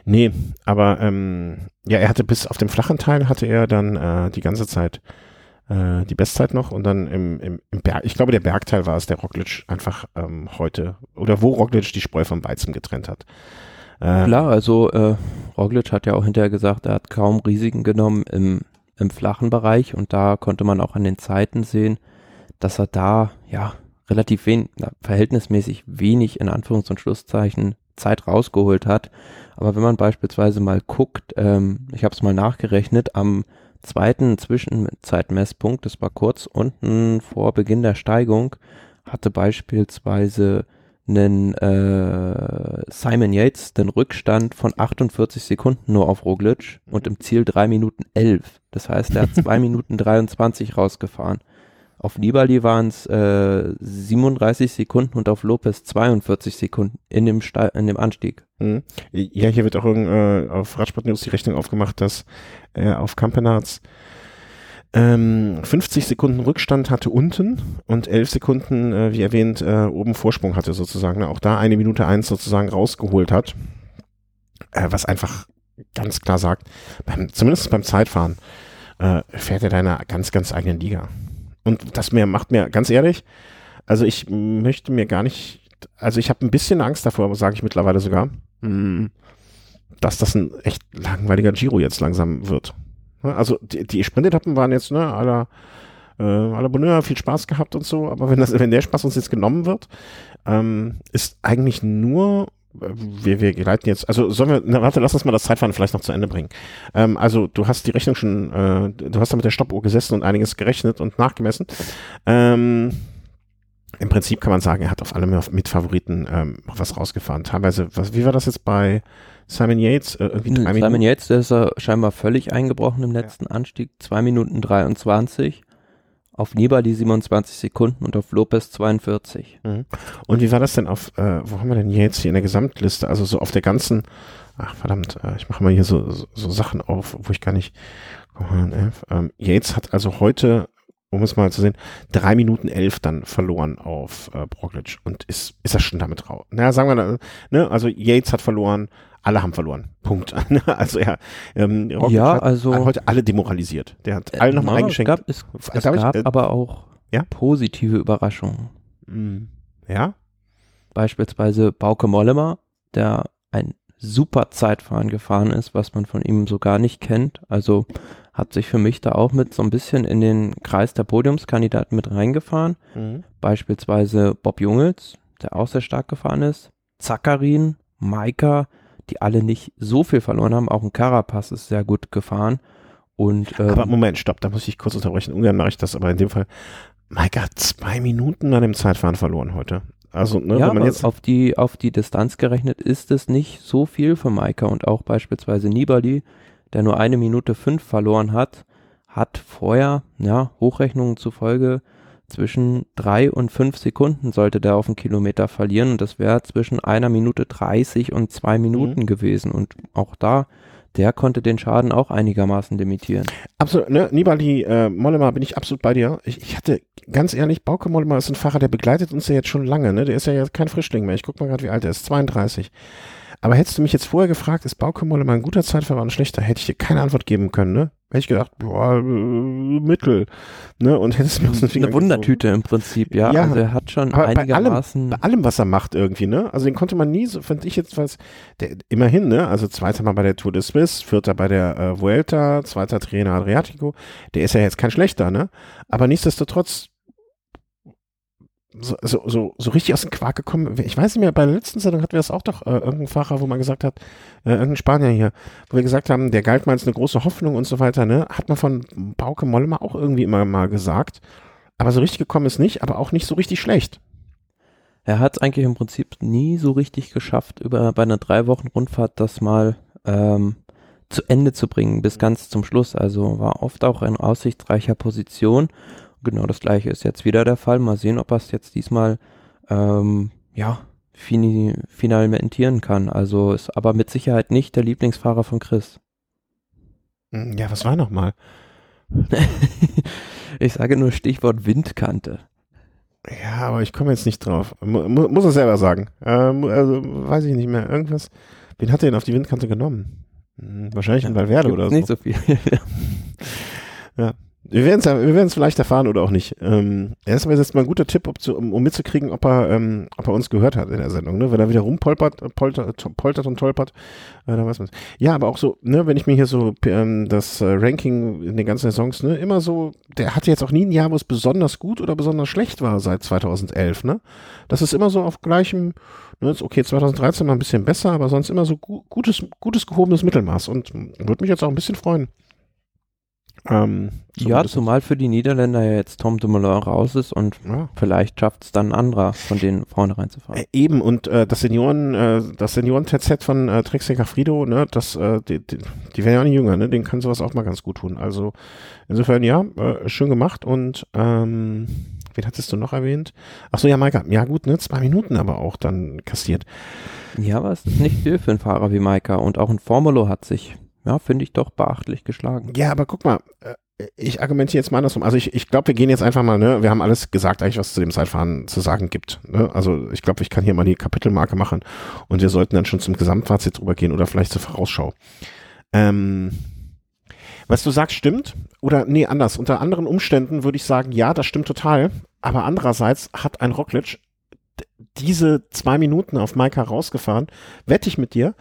S1: Nee, aber ähm, ja, er hatte bis auf dem flachen Teil hatte er dann äh, die ganze Zeit äh, die Bestzeit noch und dann im, im, im Berg, ich glaube der Bergteil war es, der Roglic einfach ähm, heute oder wo Roglic die Spreu vom Weizen getrennt hat.
S2: Äh, Klar, also äh, Roglic hat ja auch hinterher gesagt, er hat kaum Risiken genommen im, im flachen Bereich und da konnte man auch an den Zeiten sehen, dass er da ja relativ wenig, na, verhältnismäßig wenig in Anführungs- und Schlusszeichen Zeit rausgeholt hat. Aber wenn man beispielsweise mal guckt, ähm, ich habe es mal nachgerechnet, am zweiten Zwischenzeitmesspunkt, das war kurz unten vor Beginn der Steigung, hatte beispielsweise einen äh, Simon Yates den Rückstand von 48 Sekunden nur auf Roglic und im Ziel 3 Minuten 11. Das heißt, er hat 2 Minuten 23 rausgefahren. Auf Nibali waren es äh, 37 Sekunden und auf Lopez 42 Sekunden in dem, Ste in dem Anstieg.
S1: Mhm. Ja, hier wird auch äh, auf Radsport News die Rechnung aufgemacht, dass äh, auf Campenards ähm, 50 Sekunden Rückstand hatte unten und 11 Sekunden, äh, wie erwähnt, äh, oben Vorsprung hatte sozusagen. Ne? Auch da eine Minute eins sozusagen rausgeholt hat. Äh, was einfach ganz klar sagt, beim, zumindest beim Zeitfahren, äh, fährt er da in einer ganz, ganz eigenen Liga. Und das mir macht mir, ganz ehrlich, also ich möchte mir gar nicht, also ich habe ein bisschen Angst davor, sage ich mittlerweile sogar, mh, hm, dass das ein echt langweiliger Giro jetzt langsam wird. Ne, also die, die Sprintetappen waren jetzt, ne, aller äh, Bonheur, viel Spaß gehabt und so, aber wenn das, wenn der Spaß uns jetzt genommen wird, ähm, ist eigentlich nur äh, wir, wir leiten jetzt, also sollen wir, na, warte, lass uns mal das Zeitfahren vielleicht noch zu Ende bringen. Ähm, also du hast die Rechnung schon, äh, du hast da mit der Stoppuhr gesessen und einiges gerechnet und nachgemessen. Ähm, Im Prinzip kann man sagen, er hat auf alle Mitfavoriten ähm, was rausgefahren. Teilweise, was, wie war das jetzt bei Simon Yates,
S2: äh, irgendwie drei Simon Minuten. Yates, der ist ja scheinbar völlig eingebrochen im letzten ja. Anstieg. 2 Minuten 23. Auf Nibali 27 Sekunden und auf Lopez 42.
S1: Mhm. Und wie war das denn auf, äh, wo haben wir denn Yates hier in der Gesamtliste? Also so auf der ganzen, ach verdammt, äh, ich mache mal hier so, so, so, Sachen auf, wo ich gar nicht, ähm, Yates hat also heute um es mal zu sehen, drei Minuten elf dann verloren auf äh, Broglic und ist, ist er schon damit raus. Na, sagen wir, ne, also Yates hat verloren, alle haben verloren. Punkt. also ja,
S2: ähm, ja,
S1: hat
S2: also
S1: heute alle demoralisiert. Der hat allen nochmal eingeschenkt.
S2: Es gab, es, es gab ich, äh, aber auch ja? positive Überraschungen.
S1: Mm, ja.
S2: Beispielsweise Bauke Mollema, der ein super Zeitfahren gefahren ist, was man von ihm so gar nicht kennt. Also hat sich für mich da auch mit so ein bisschen in den Kreis der Podiumskandidaten mit reingefahren. Mhm. Beispielsweise Bob Jungels, der auch sehr stark gefahren ist. Zakarin, Maika, die alle nicht so viel verloren haben. Auch ein Carapaz ist sehr gut gefahren. Und,
S1: ähm, aber Moment, stopp, da muss ich kurz unterbrechen. Ungern mache ich das, aber in dem Fall, Maika hat zwei Minuten an dem Zeitfahren verloren heute. Also, ne,
S2: ja, wenn man jetzt auf die, auf die Distanz gerechnet ist es nicht so viel für Maika und auch beispielsweise Nibali, der nur eine Minute fünf verloren hat, hat vorher, ja, Hochrechnungen zufolge zwischen drei und fünf Sekunden sollte der auf einen Kilometer verlieren und das wäre zwischen einer Minute 30 und zwei Minuten mhm. gewesen und auch da, der konnte den Schaden auch einigermaßen limitieren.
S1: Absolut, ne, Nibali, äh, Mollema bin ich absolut bei dir. Ich, ich hatte, ganz ehrlich, Bauke Mollema ist ein Fahrer, der begleitet uns ja jetzt schon lange, ne, der ist ja jetzt kein Frischling mehr. Ich guck mal gerade, wie alt er ist, 32. Aber hättest du mich jetzt vorher gefragt, ist Bauke Mollema ein guter Zeitfahrer ein schlechter, hätte ich dir keine Antwort geben können, ne? Hätte ich gedacht, boah, äh, Mittel. Ne? Und hätte es mir aus den
S2: Eine Wundertüte im Prinzip, ja.
S1: Ja,
S2: also er hat schon
S1: aber bei
S2: einigermaßen.
S1: Bei allem, was er macht irgendwie, ne? Also den konnte man nie, so fand ich jetzt was, der, immerhin, ne? Also zweiter Mal bei der Tour de Suisse, vierter bei der äh, Vuelta, zweiter Trainer Adriatico. Der ist ja jetzt kein schlechter, ne? Aber nichtsdestotrotz so, so, so, so richtig aus dem Quark gekommen. Ich weiß nicht mehr, bei der letzten Sendung hatten wir das auch doch, äh, irgendein Fahrer, wo man gesagt hat, äh, irgendein Spanier hier, wo wir gesagt haben, der galt mal als eine große Hoffnung und so weiter, ne? Hat man von Bauke Mollema auch irgendwie immer mal gesagt. Aber so richtig gekommen ist nicht, aber auch nicht so richtig schlecht.
S2: Er hat es eigentlich im Prinzip nie so richtig geschafft, über bei einer drei Wochen Rundfahrt das mal ähm, zu Ende zu bringen, bis ganz zum Schluss. Also war oft auch in aussichtsreicher Position. Genau das gleiche ist jetzt wieder der Fall. Mal sehen, ob er es jetzt diesmal ähm, ja fini, finalmentieren kann. Also ist aber mit Sicherheit nicht der Lieblingsfahrer von Chris.
S1: Hm, Ja, was war nochmal?
S2: ich sage nur Stichwort Windkante.
S1: Ja, aber ich komme jetzt nicht drauf. Mu mu muss er selber sagen. Ähm, also, weiß ich nicht mehr. Irgendwas. Wen hat er denn auf die Windkante genommen? Hm, wahrscheinlich ein Valverde oder so.
S2: Nicht so viel.
S1: Wir werden es wir werden's vielleicht erfahren oder auch nicht. Ähm, erstmal ist jetzt mal ein guter Tipp, zu, um, um mitzukriegen, ob er, ähm, ob er uns gehört hat in der Sendung. Ne? Wenn er wieder rumpolpert äh, poltert, poltert und tolpert, äh, dann weiß man Ja, aber auch so, ne, wenn ich mir hier so ähm, das äh, Ranking in den ganzen Saisons, ne, immer so, der hatte jetzt auch nie ein Jahr, wo es besonders gut oder besonders schlecht war seit 2011. Ne? Das ist immer so auf gleichem, ne, ist okay, 2013 mal ein bisschen besser, aber sonst immer so gu gutes, gutes gehobenes Mittelmaß und würde mich jetzt auch ein bisschen freuen. Ähm,
S2: ja, zumal für die Niederländer ja jetzt Tom Dumoulin raus ist und
S1: ja.
S2: vielleicht schafft es dann ein anderer von denen vorne reinzufahren.
S1: Äh, eben, und äh, das Senioren, äh, das Senioren-TZ von äh, Trexecker Frido, ne, das, äh, die, die, die werden ja auch nicht jünger, ne? Den kann sowas auch mal ganz gut tun. Also insofern ja, äh, schön gemacht und ähm, wen hattest du noch erwähnt? Ach so, ja, Maika, ja gut, ne, zwei Minuten aber auch dann kassiert.
S2: Ja, aber es ist nicht viel für einen Fahrer wie Maika und auch ein Formulo hat sich, ja, finde ich doch beachtlich geschlagen.
S1: Ja, aber guck mal, äh, ich argumentiere jetzt mal andersrum. Also ich, ich glaube, wir gehen jetzt einfach mal, ne, wir haben alles gesagt eigentlich, was es zu dem Zeitfahren zu sagen gibt. Ne? Also ich glaube, ich kann hier mal die Kapitelmarke machen und wir sollten dann schon zum Gesamtfazit drüber gehen oder vielleicht zur Vorausschau. Ähm, was du sagst, stimmt. Oder nee, anders. Unter anderen Umständen würde ich sagen, ja, das stimmt total. Aber andererseits hat ein Roglic diese zwei Minuten auf Maika rausgefahren, wette ich mit dir,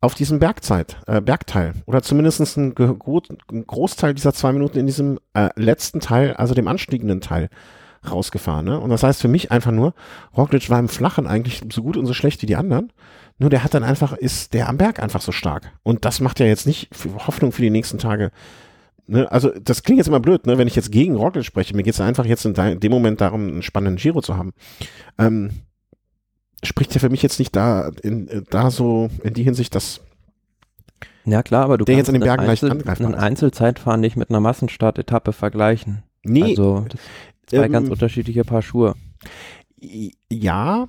S1: auf diesem Bergzeit, äh, Bergteil. Oder zumindest ein, ein Großteil dieser zwei Minuten in diesem äh, letzten Teil, also dem anstiegenden Teil, rausgefahren. Ne? Und das heißt für mich einfach nur, Roglic war im Flachen eigentlich so gut und so schlecht wie die anderen. Nur der hat dann einfach, ist der am Berg einfach so stark. Und das macht ja jetzt nicht Hoffnung für die nächsten Tage. Ne? Also das klingt jetzt immer blöd, ne? wenn ich jetzt gegen Roglic spreche. Mir geht es einfach jetzt in de- dem Moment darum, einen spannenden Giro zu haben. Ähm, spricht ja für mich jetzt nicht da, in, äh, da so in die Hinsicht, dass
S2: Ja klar, aber du
S1: Der jetzt
S2: kannst
S1: in den
S2: einen
S1: Bergen leicht
S2: Einzel- einen
S1: ist.
S2: Einzelzeitfahren nicht mit einer Massenstartetappe vergleichen.
S1: nee,
S2: Also das sind zwei
S1: ähm,
S2: ganz unterschiedliche Paar Schuhe.
S1: ja,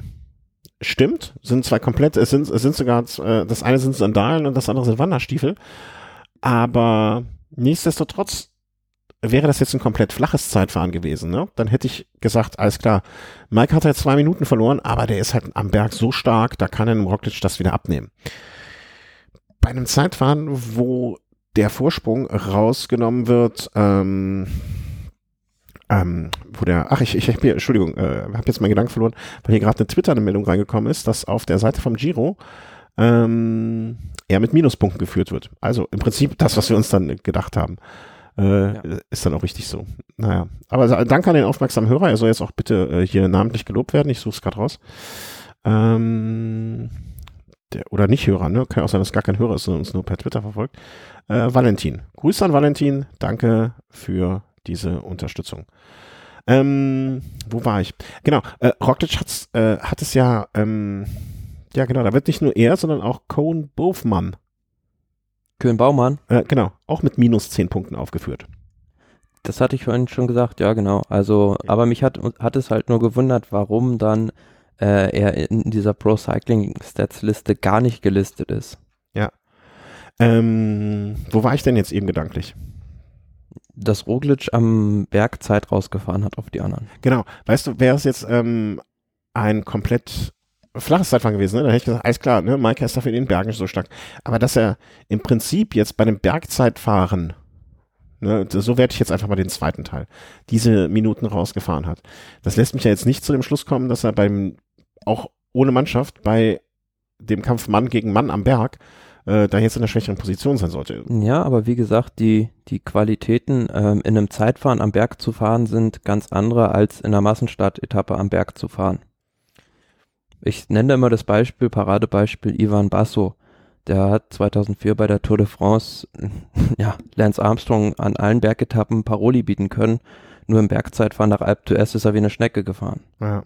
S1: stimmt, sind zwei komplett, es sind, es sind sogar, äh, das eine sind Sandalen und das andere sind Wanderstiefel, aber nichtsdestotrotz wäre das jetzt ein komplett flaches Zeitfahren gewesen, ne? Dann hätte ich gesagt, alles klar, Mike hat halt zwei Minuten verloren, aber der ist halt am Berg so stark, da kann er dem Roglic das wieder abnehmen. Bei einem Zeitfahren, wo der Vorsprung rausgenommen wird, ähm, ähm, wo der, ach, ich, ich hab hier, Entschuldigung, äh, habe jetzt meinen Gedanken verloren, weil hier gerade eine Twitter-Meldung reingekommen ist, dass auf der Seite vom Giro ähm, er mit Minuspunkten geführt wird. Also im Prinzip das, was wir uns dann gedacht haben. Äh,
S2: Ja.
S1: Ist dann auch richtig so. Naja. Aber danke an den aufmerksamen Hörer. Er soll jetzt auch bitte äh, hier namentlich gelobt werden. Ich suche es gerade raus. Ähm, der, oder nicht Hörer, ne? Kann ja auch sein, dass gar kein Hörer ist, sondern uns nur per Twitter verfolgt. Äh, Valentin. Grüße an Valentin. Danke für diese Unterstützung. Ähm, wo war ich? Genau, äh, Roglic hat's, äh, hat es ja, ähm, ja genau, da wird nicht nur er, sondern auch Cohen Bofmann,
S2: Köhn-Baumann,
S1: äh, genau, auch mit minus 10 Punkten aufgeführt.
S2: das hatte ich vorhin schon gesagt, ja genau. Also, aber mich hat, hat es halt nur gewundert, warum dann äh, er in dieser Pro Cycling Stats Liste gar nicht gelistet ist.
S1: Ähm, wo war ich denn jetzt eben gedanklich?
S2: Dass Roglic am Berg Zeit rausgefahren hat auf die anderen.
S1: Genau, weißt du, wäre es jetzt ähm, ein komplett flaches Zeitfahren gewesen, ne? dann hätte ich gesagt, alles klar, ne, Maike ist dafür in den Bergen so stark. Aber dass er im Prinzip jetzt bei dem Bergzeitfahren ne, so werde ich jetzt einfach mal den zweiten Teil, diese Minuten rausgefahren hat. Das lässt mich ja jetzt nicht zu dem Schluss kommen, dass er beim, auch ohne Mannschaft, bei dem Kampf Mann gegen Mann am Berg, äh, da jetzt in der schwächeren Position sein sollte.
S2: Ja, aber wie gesagt, die, die Qualitäten ähm, in einem Zeitfahren am Berg zu fahren sind ganz andere als in einer Massenstart-Etappe am Berg zu fahren. Ich nenne immer das Beispiel, Paradebeispiel Ivan Basso. Der hat 2004 bei der Tour de France, ja, Lance Armstrong an allen Bergetappen Paroli bieten können. Nur im Bergzeitfahren nach Alp d'Huez ist er wie eine Schnecke gefahren.
S1: Ja.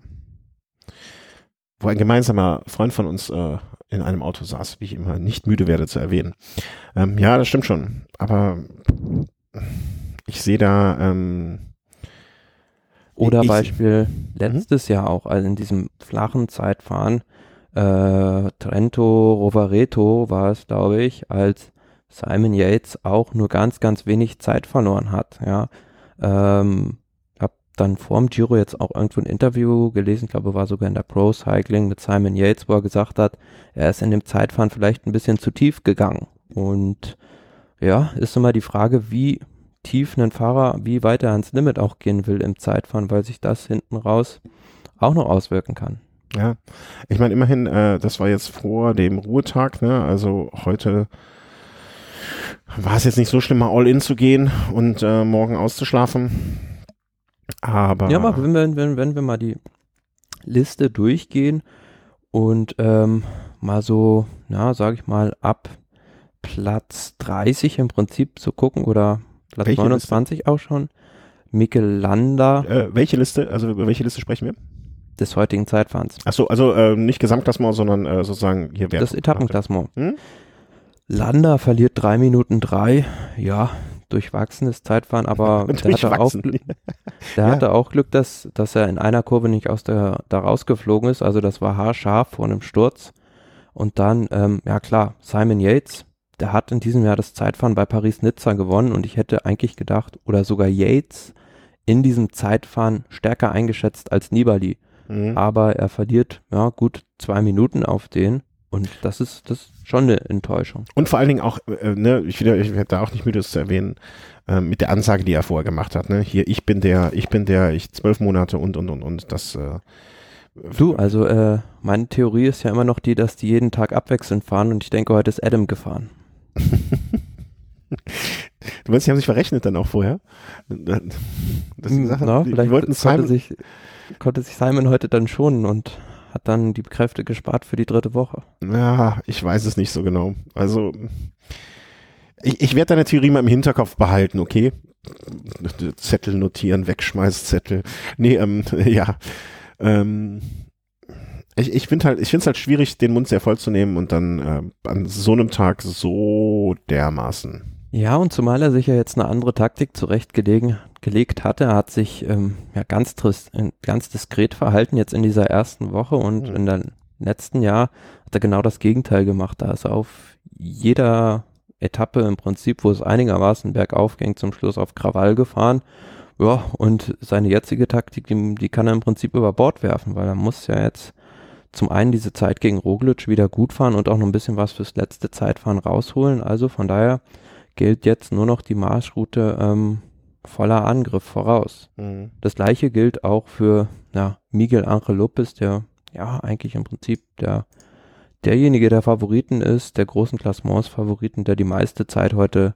S1: Wo ein gemeinsamer Freund von uns äh, in einem Auto saß, wie ich immer nicht müde werde zu erwähnen. Ähm, ja, das stimmt schon. Aber ich sehe da. Ähm,
S2: Oder
S1: ich,
S2: Beispiel letztes Jahr auch, also in diesem flachen Zeitfahren, äh, Trento Rovareto war es, glaube ich, als Simon Yates auch nur ganz, ganz wenig Zeit verloren hat. Ja, ähm, dann vorm Giro jetzt auch irgendwo ein Interview gelesen, ich glaube, war sogar in der Pro Cycling mit Simon Yates, wo er gesagt hat, er ist in dem Zeitfahren vielleicht ein bisschen zu tief gegangen. Und ja, ist immer die Frage, wie tief ein Fahrer, wie weit er ans Limit auch gehen will im Zeitfahren, weil sich das hinten raus auch noch auswirken kann.
S1: Ja, ich meine, immerhin, äh, das war jetzt vor dem Ruhetag, ne? Also heute war es jetzt nicht so schlimm, mal all in zu gehen und äh, morgen auszuschlafen. Aber.
S2: Ja, aber wenn wir, wenn, wenn wir mal die Liste durchgehen und ähm, mal so, na, sag ich mal, ab Platz 30 im Prinzip zu gucken oder Platz welche 29 Liste? auch schon. Mikel Landa.
S1: Äh, welche Liste? Also über welche Liste sprechen wir?
S2: Des heutigen Zeitfahrens.
S1: Achso, also äh, nicht Gesamtklassement, sondern äh, sozusagen hier
S2: Wert. Das Etappenklassement. Hm? Landa verliert drei Minuten drei. Ja, durchwachsenes Zeitfahren, aber der, hatte auch, der ja. hatte auch Glück, dass, dass er in einer Kurve nicht aus der, da rausgeflogen ist. Also das war haarscharf vor einem Sturz. Und dann, ähm, ja klar, Simon Yates, der hat in diesem Jahr das Zeitfahren bei Paris-Nizza gewonnen und ich hätte eigentlich gedacht, oder sogar Yates in diesem Zeitfahren stärker eingeschätzt als Nibali. Mhm. Aber er verliert, ja, gut zwei Minuten auf den. Und das ist, das ist schon eine Enttäuschung.
S1: Und vor allen Dingen auch, äh, ne, ich, wieder, ich werde da auch nicht müde, das zu erwähnen, äh, mit der Ansage, die er vorher gemacht hat, ne, hier, ich bin der, ich bin der, ich zwölf Monate und, und, und, und, das, äh,
S2: Du, also äh, meine Theorie ist ja immer noch die, dass die jeden Tag abwechselnd fahren und ich denke, heute ist Adam gefahren.
S1: Du meinst, die haben sich verrechnet dann auch vorher? Das
S2: hm, Sache, vielleicht die wollten konnte, sich, konnte sich Simon heute dann schonen und hat dann die Kräfte gespart für die dritte Woche.
S1: Ja, ich weiß es nicht so genau. Also, ich, ich werde deine Theorie mal im Hinterkopf behalten, okay? Zettel notieren, Wegschmeißzettel. Nee, ähm, ja. Ähm, ich, ich finde halt, ich finde es halt schwierig, den Mund sehr voll zu nehmen und dann äh, an so einem Tag so dermaßen
S2: ja, und zumal er sich ja jetzt eine andere Taktik zurechtgelegt hatte, er hat sich ähm, ja ganz, äh, ganz diskret verhalten jetzt in dieser ersten Woche und mhm. in der letzten Jahr hat er genau das Gegenteil gemacht. Da ist er auf jeder Etappe im Prinzip, wo es einigermaßen bergauf ging, zum Schluss auf Krawall gefahren. Ja, und seine jetzige Taktik, die, die kann er im Prinzip über Bord werfen, weil er muss ja jetzt zum einen diese Zeit gegen Roglic wieder gut fahren und auch noch ein bisschen was fürs letzte Zeitfahren rausholen. Also von daher gilt jetzt nur noch die Marschroute ähm, voller Angriff voraus. Mhm. Das gleiche gilt auch für ja, Miguel Angel Lopez, der ja eigentlich im Prinzip der derjenige der Favoriten ist, der großen Klassements Favoriten, der die meiste Zeit heute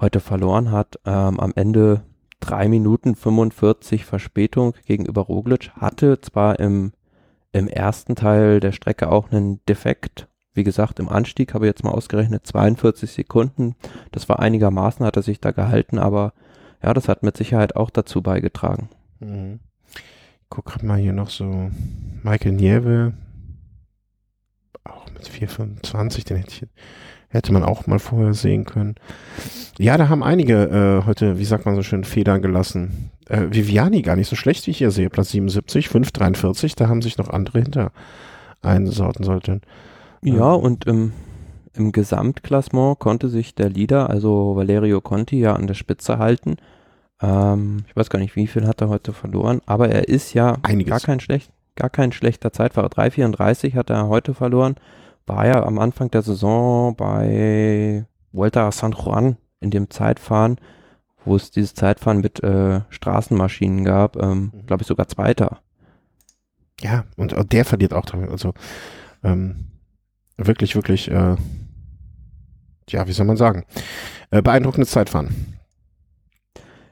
S2: heute verloren hat. Ähm, am Ende drei Minuten 45 Verspätung gegenüber Roglic, hatte zwar im, im ersten Teil der Strecke auch einen Defekt, wie gesagt, im Anstieg habe ich jetzt mal ausgerechnet 42 Sekunden. Das war einigermaßen, hat er sich da gehalten, aber ja, das hat mit Sicherheit auch dazu beigetragen. Mhm.
S1: Guck grad mal hier noch so Michael Nieve, auch mit 4,25, den hätte, ich, hätte man auch mal vorher sehen können. Ja, da haben einige äh, heute, wie sagt man so schön, Federn gelassen. Äh, Viviani gar nicht so schlecht, wie ich hier sehe, Platz 77, 5,43, da haben sich noch andere hinter einsorten sollten.
S2: Ja, und im, im Gesamtklassement konnte sich der Leader, also Valerio Conti, ja an der Spitze halten. Ähm, ich weiß gar nicht, wie viel hat er heute verloren, aber er ist ja
S1: Einiges.
S2: gar kein schlecht, gar kein schlechter Zeitfahrer. 3,34 hat er heute verloren. War ja am Anfang der Saison bei Vuelta a San Juan in dem Zeitfahren wo es dieses Zeitfahren mit äh, Straßenmaschinen gab, ähm,
S1: Mhm.
S2: glaube ich sogar Zweiter.
S1: Ja, und auch der verliert auch damit. Also ähm, wirklich, wirklich, äh, ja, wie soll man sagen, äh, beeindruckendes Zeitfahren.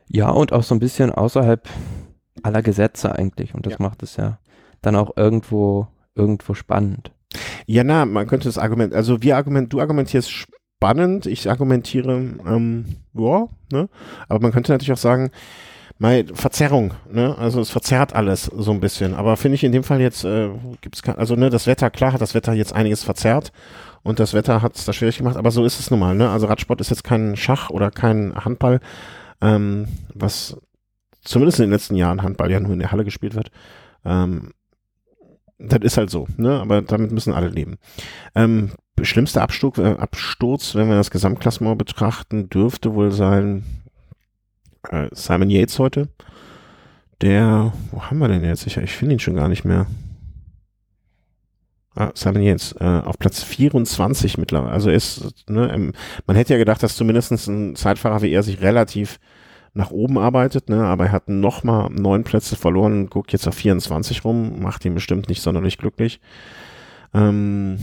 S2: Ja, und auch so ein bisschen außerhalb aller Gesetze eigentlich. Und das
S1: Ja.
S2: macht es ja dann auch irgendwo, irgendwo spannend.
S1: Ja, na, man könnte das Argument, also wir argument, du argumentierst spannend, ich argumentiere, ähm, ja, ne, aber man könnte natürlich auch sagen, mal Verzerrung, ne, also es verzerrt alles so ein bisschen, aber finde ich in dem Fall jetzt, äh, gibt's kein, also ne, das Wetter, klar hat das Wetter jetzt einiges verzerrt und das Wetter hat es da schwierig gemacht, aber so ist es nun mal, ne, also Radsport ist jetzt kein Schach oder kein Handball, ähm, was zumindest in den letzten Jahren Handball ja nur in der Halle gespielt wird, ähm, das ist halt so, ne? Aber damit müssen alle leben. Ähm, schlimmster Absturz, äh, Absturz, wenn wir das Gesamtklassement betrachten, dürfte wohl sein äh, Simon Yates heute. Der, wo haben wir denn jetzt? Ich, ich finde ihn schon gar nicht mehr. Ah, Simon Yates, äh, auf Platz 24 mittlerweile. Also ist, ne, ähm, man hätte ja gedacht, dass zumindest ein Zeitfahrer wie er sich relativ nach oben arbeitet, ne, aber er hat nochmal neun Plätze verloren und guckt jetzt auf 24 rum, macht ihn bestimmt nicht sonderlich glücklich. Ähm,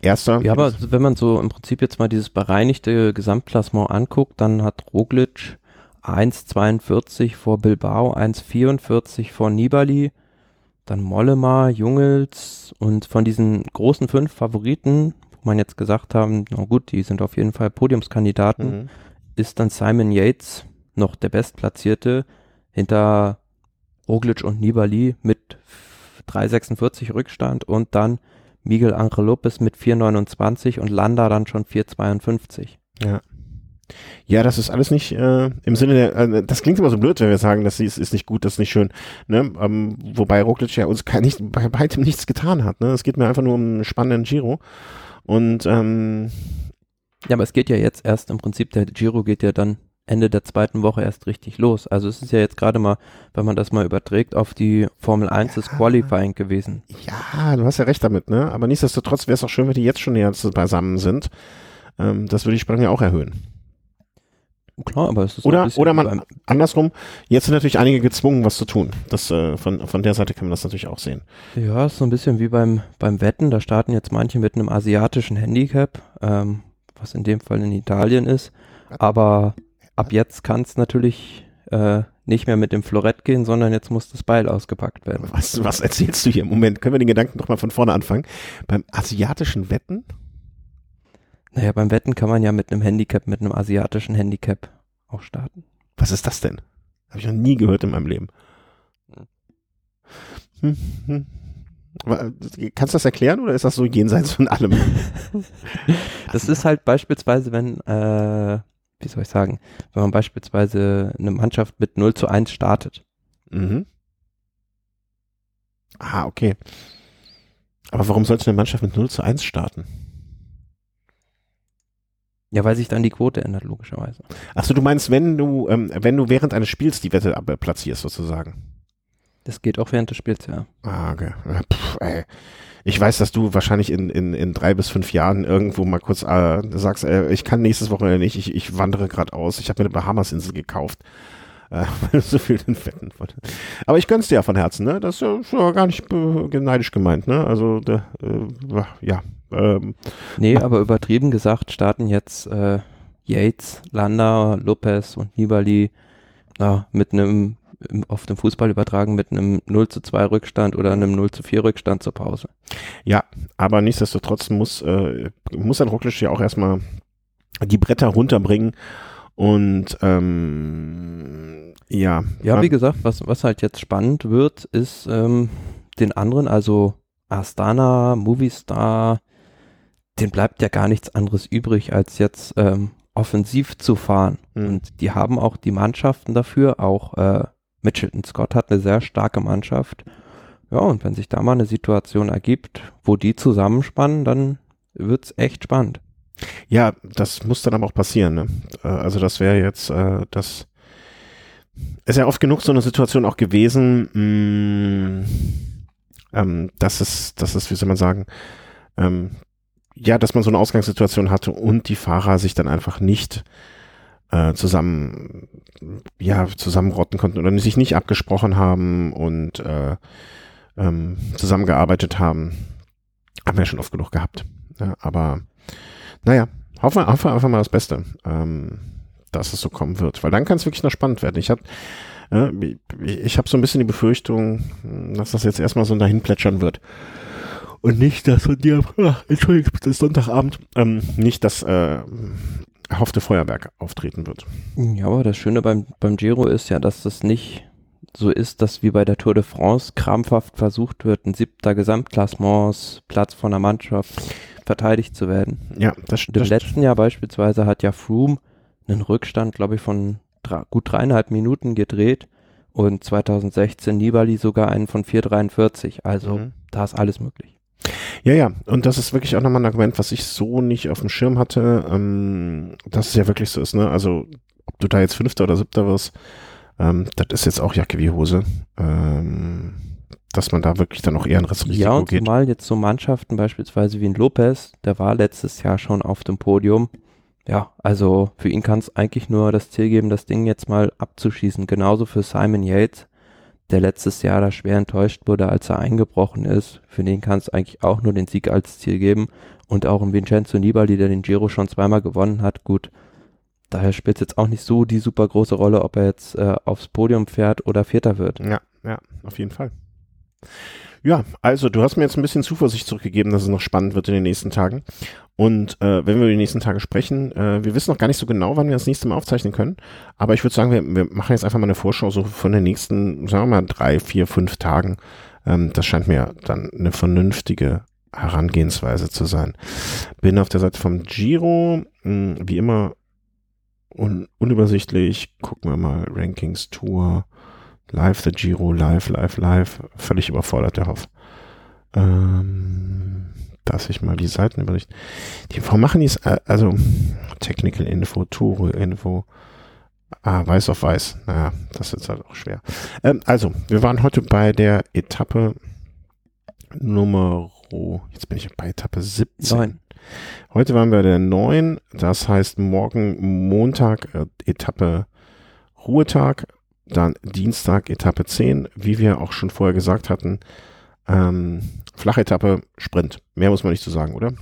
S1: erster.
S2: Ja, aber wenn man so im Prinzip jetzt mal dieses bereinigte Gesamtklassement anguckt, dann hat Roglic 1,42 vor Bilbao, 1,44 vor Nibali, dann Mollema, Jungels und von diesen großen fünf Favoriten, wo man jetzt gesagt haben, na gut, die sind auf jeden Fall Podiumskandidaten,
S1: Mhm.
S2: ist dann Simon Yates noch der Bestplatzierte hinter Roglic und Nibali mit 3,46 Rückstand und dann Miguel Angel Lopez mit 4,29 und Landa dann schon 4,52.
S1: Ja, das ist alles nicht äh, im Sinne der, äh, das klingt immer so blöd, wenn wir sagen, das ist, ist nicht gut, das ist nicht schön, ne? Ähm, wobei Roglic ja uns kein, nicht, bei weitem nichts getan hat, ne? Es geht mir einfach nur um einen spannenden Giro und ähm,
S2: Ja, aber es geht ja jetzt erst im Prinzip, der Giro geht ja dann Ende der zweiten Woche erst richtig los. Also es ist ja jetzt gerade mal, wenn man das mal überträgt, auf die Formel 1 des Qualifying gewesen.
S1: ja, du hast ja recht damit, ne? Aber nichtsdestotrotz wäre es auch schön, wenn die jetzt schon näher beisammen sind. Ähm, das würde die Spannung ja auch erhöhen.
S2: Klar, aber es ist
S1: Oder- oder man- Andersrum, jetzt sind natürlich einige gezwungen, was zu tun. Das, äh, von, von der Seite kann man das natürlich auch sehen.
S2: Ja, ist so ein bisschen wie beim, beim Wetten. Da starten jetzt manche mit einem asiatischen Handicap, ähm, was in dem Fall in Italien ist. Aber ab jetzt kann es natürlich äh, nicht mehr mit dem Florett gehen, sondern jetzt muss das Beil ausgepackt werden.
S1: Was, was erzählst du hier im Moment? Können wir den Gedanken doch mal von vorne anfangen? Beim asiatischen Wetten?
S2: Naja, beim Wetten kann man ja mit einem Handicap, mit einem asiatischen Handicap auch starten.
S1: Was ist das denn? Habe ich noch nie gehört in meinem Leben. Hm, hm. Kannst du das erklären oder ist das so jenseits von allem?
S2: Das ist halt beispielsweise, wenn, äh, wie soll ich sagen, wenn man beispielsweise eine Mannschaft mit 0 zu 1 startet.
S1: Mhm. Ah, okay. Aber warum sollte eine Mannschaft mit 0 zu 1 starten?
S2: Ja, weil sich dann die Quote ändert, logischerweise.
S1: Achso, du meinst, wenn du, ähm, wenn du während eines Spiels die Wette ab- platzierst, sozusagen.
S2: Das geht auch während des Spiels, ja.
S1: Ah, okay. Pff, ey. Ich weiß, dass du wahrscheinlich in, in, in drei bis fünf Jahren irgendwo mal kurz äh, sagst, äh, ich kann nächstes Wochenende nicht, ich, ich wandere gerade aus, ich habe mir eine Bahamas-Insel gekauft. Äh, weil du so viel in Wetten wolltest. Aber ich gönn's dir ja von Herzen, ne? Das ist ja, ja gar nicht äh, neidisch gemeint, ne? Also, der, äh, ja. Ähm,
S2: Nee, aber übertrieben gesagt starten jetzt äh, Yates, Landa, Lopez und Nibali na, mit einem, im- auf dem Fußball übertragen, mit einem 0 zu 2 Rückstand oder einem 0 zu 4 Rückstand zur Pause.
S1: Ja, aber nichtsdestotrotz muss, äh, muss ein Rocklisch ja auch erstmal die Bretter runterbringen und ähm, ja.
S2: Ja, wie gesagt, was, was halt jetzt spannend wird, ist ähm, den anderen, also Astana, Movistar, den bleibt ja gar nichts anderes übrig, als jetzt ähm, offensiv zu fahren.
S1: Mhm.
S2: Und die haben auch die Mannschaften dafür, auch äh, Mitchelton Scott hat eine sehr starke Mannschaft. Ja, und wenn sich da mal eine Situation ergibt, wo die zusammenspannen, dann wird's echt spannend.
S1: Ja, das muss dann aber auch passieren. Ne? Äh, Also das wäre jetzt, äh, das ist ja oft genug so eine Situation auch gewesen, mh, ähm, dass es, dass es, wie soll man sagen, ähm, ja, dass man so eine Ausgangssituation hatte und die Fahrer sich dann einfach nicht äh, zusammen, ja, zusammenrotten konnten oder sich nicht abgesprochen haben und äh, ähm, zusammengearbeitet haben. Haben wir schon oft genug gehabt. Ja, aber naja, hoffen wir, einfach mal das Beste, ähm, dass es so kommen wird. Weil dann kann es wirklich noch spannend werden. Ich habe äh, ich habe so ein bisschen die Befürchtung, dass das jetzt erstmal so dahin plätschern wird. Und nicht, dass von dir, Entschuldigung, das ist Sonntagabend, ähm, nicht das äh, erhoffte Feuerwerk auftreten wird.
S2: Ja, aber das Schöne beim, beim Giro ist ja, dass das nicht so ist, dass wie bei der Tour de France krampfhaft versucht wird, ein siebter Gesamtklassements-Platz von der Mannschaft verteidigt zu werden.
S1: Ja, das
S2: stimmt. Im letzten Jahr beispielsweise hat ja Froome einen Rückstand, glaube ich, von drei, gut dreieinhalb Minuten gedreht und 2016 Nibali sogar einen von 4,43. Also mhm. da ist alles möglich.
S1: Ja, ja, und das ist wirklich auch nochmal ein Argument, was ich so nicht auf dem Schirm hatte, ähm, dass es ja wirklich so ist, ne? Also, ob du da jetzt Fünfter oder Siebter wirst, ähm, das ist jetzt auch Jacke wie Hose. Ähm, dass man da wirklich dann auch eher ein Risiko
S2: geht. Ja, und geht. zumal jetzt so Mannschaften beispielsweise wie ein Lopez, der war letztes Jahr schon auf dem Podium. Ja, also für ihn kann es eigentlich nur das Ziel geben, das Ding jetzt mal abzuschießen. Genauso für Simon Yates der letztes Jahr da schwer enttäuscht wurde, als er eingebrochen ist. Für den kann es eigentlich auch nur den Sieg als Ziel geben. Und auch ein Vincenzo Nibali, der den Giro schon zweimal gewonnen hat, gut. Daher spielt es jetzt auch nicht so die super große Rolle, ob er jetzt äh, aufs Podium fährt oder Vierter wird.
S1: Ja, ja, auf jeden Fall. Ja, also du hast mir jetzt ein bisschen Zuversicht zurückgegeben, dass es noch spannend wird in den nächsten Tagen. Und äh, wenn wir über die nächsten Tage sprechen, äh, wir wissen noch gar nicht so genau, wann wir das nächste Mal aufzeichnen können. Aber ich würde sagen, wir, wir machen jetzt einfach mal eine Vorschau so von den nächsten, sagen wir mal, drei, vier, fünf Tagen. Ähm, das scheint mir dann eine vernünftige Herangehensweise zu sein. Bin auf der Seite vom Giro, mh, hm, wie immer un unübersichtlich. Gucken wir mal, Rankings, Tour, Live the Giro, live, live, live. Völlig überfordert, der Hoff. Ähm, dass ich mal die Seitenübersicht. Die, warum machen die es? Äh, also, Technical Info, Tour Info. Ah, weiß auf weiß. Naja, das ist halt auch schwer. Ähm, also, wir waren heute bei der Etappe Nummer, jetzt bin ich bei Etappe 17. 9. Heute waren wir der 9, das heißt morgen Montag äh, Etappe Ruhetag, dann Dienstag Etappe 10, wie wir auch schon vorher gesagt hatten, ähm, Flachetappe, Sprint. Mehr muss man nicht zu sagen, oder?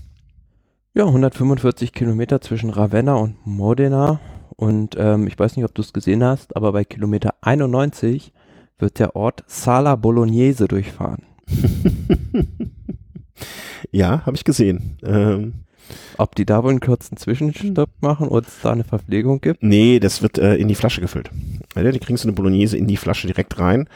S2: Ja, 145 Kilometer zwischen Ravenna und Modena. Und ähm, ich weiß nicht, ob du es gesehen hast, aber bei Kilometer 91 wird der Ort Sala Bolognese durchfahren.
S1: ja, habe ich gesehen. Ähm,
S2: ob die da wohl einen kurzen Zwischenstopp machen oder es da eine Verpflegung gibt?
S1: Nee, das wird äh, in die Flasche gefüllt. Ja, die kriegen so eine Bolognese in die Flasche direkt rein.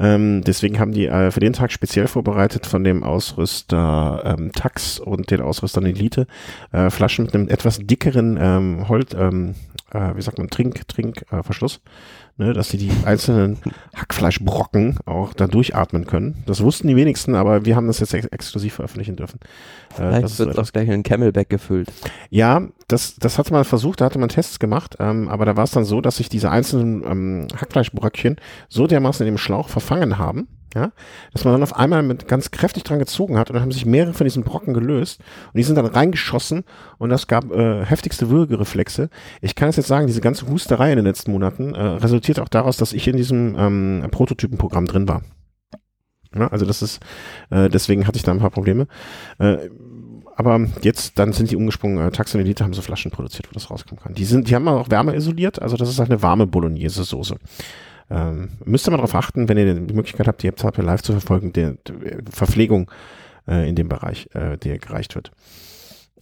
S1: Ähm, deswegen haben die äh, für den Tag speziell vorbereitet von dem Ausrüster ähm, Tax und den Ausrüstern Elite äh, Flaschen mit einem etwas dickeren ähm, Holz, ähm, äh, wie sagt man, Trink, Trink, äh, Verschluss ne, dass sie die einzelnen Hackfleischbrocken auch da durchatmen können. Das wussten die wenigsten, aber wir haben das jetzt ex exklusiv veröffentlichen dürfen.
S2: Äh, Vielleicht wird so auch gleich in Camelback gefüllt.
S1: Ja, das, das hatte man versucht, da hatte man Tests gemacht, ähm, aber da war es dann so, dass sich diese einzelnen ähm, Hackfleischbröckchen so dermaßen in dem Schlauch verfangen haben, ja, dass man dann auf einmal mit ganz kräftig dran gezogen hat und dann haben sich mehrere von diesen Brocken gelöst und die sind dann reingeschossen und das gab äh, heftigste Würgereflexe. Ich kann es jetzt sagen, diese ganze Husterei in den letzten Monaten äh, resultiert auch daraus, dass ich in diesem ähm, Prototypenprogramm drin war. Ja, also das ist, äh, deswegen hatte ich da ein paar Probleme. Äh, aber jetzt, dann sind die umgesprungen, äh, Taxon Elite haben so Flaschen produziert, wo das rauskommen kann. Die sind, die haben auch Wärme isoliert, also das ist halt eine warme Bolognese-Soße. Ähm, müsst ihr mal darauf achten, wenn ihr die Möglichkeit habt, die App live zu verfolgen, der, der Verpflegung äh, in dem Bereich, äh, der gereicht wird.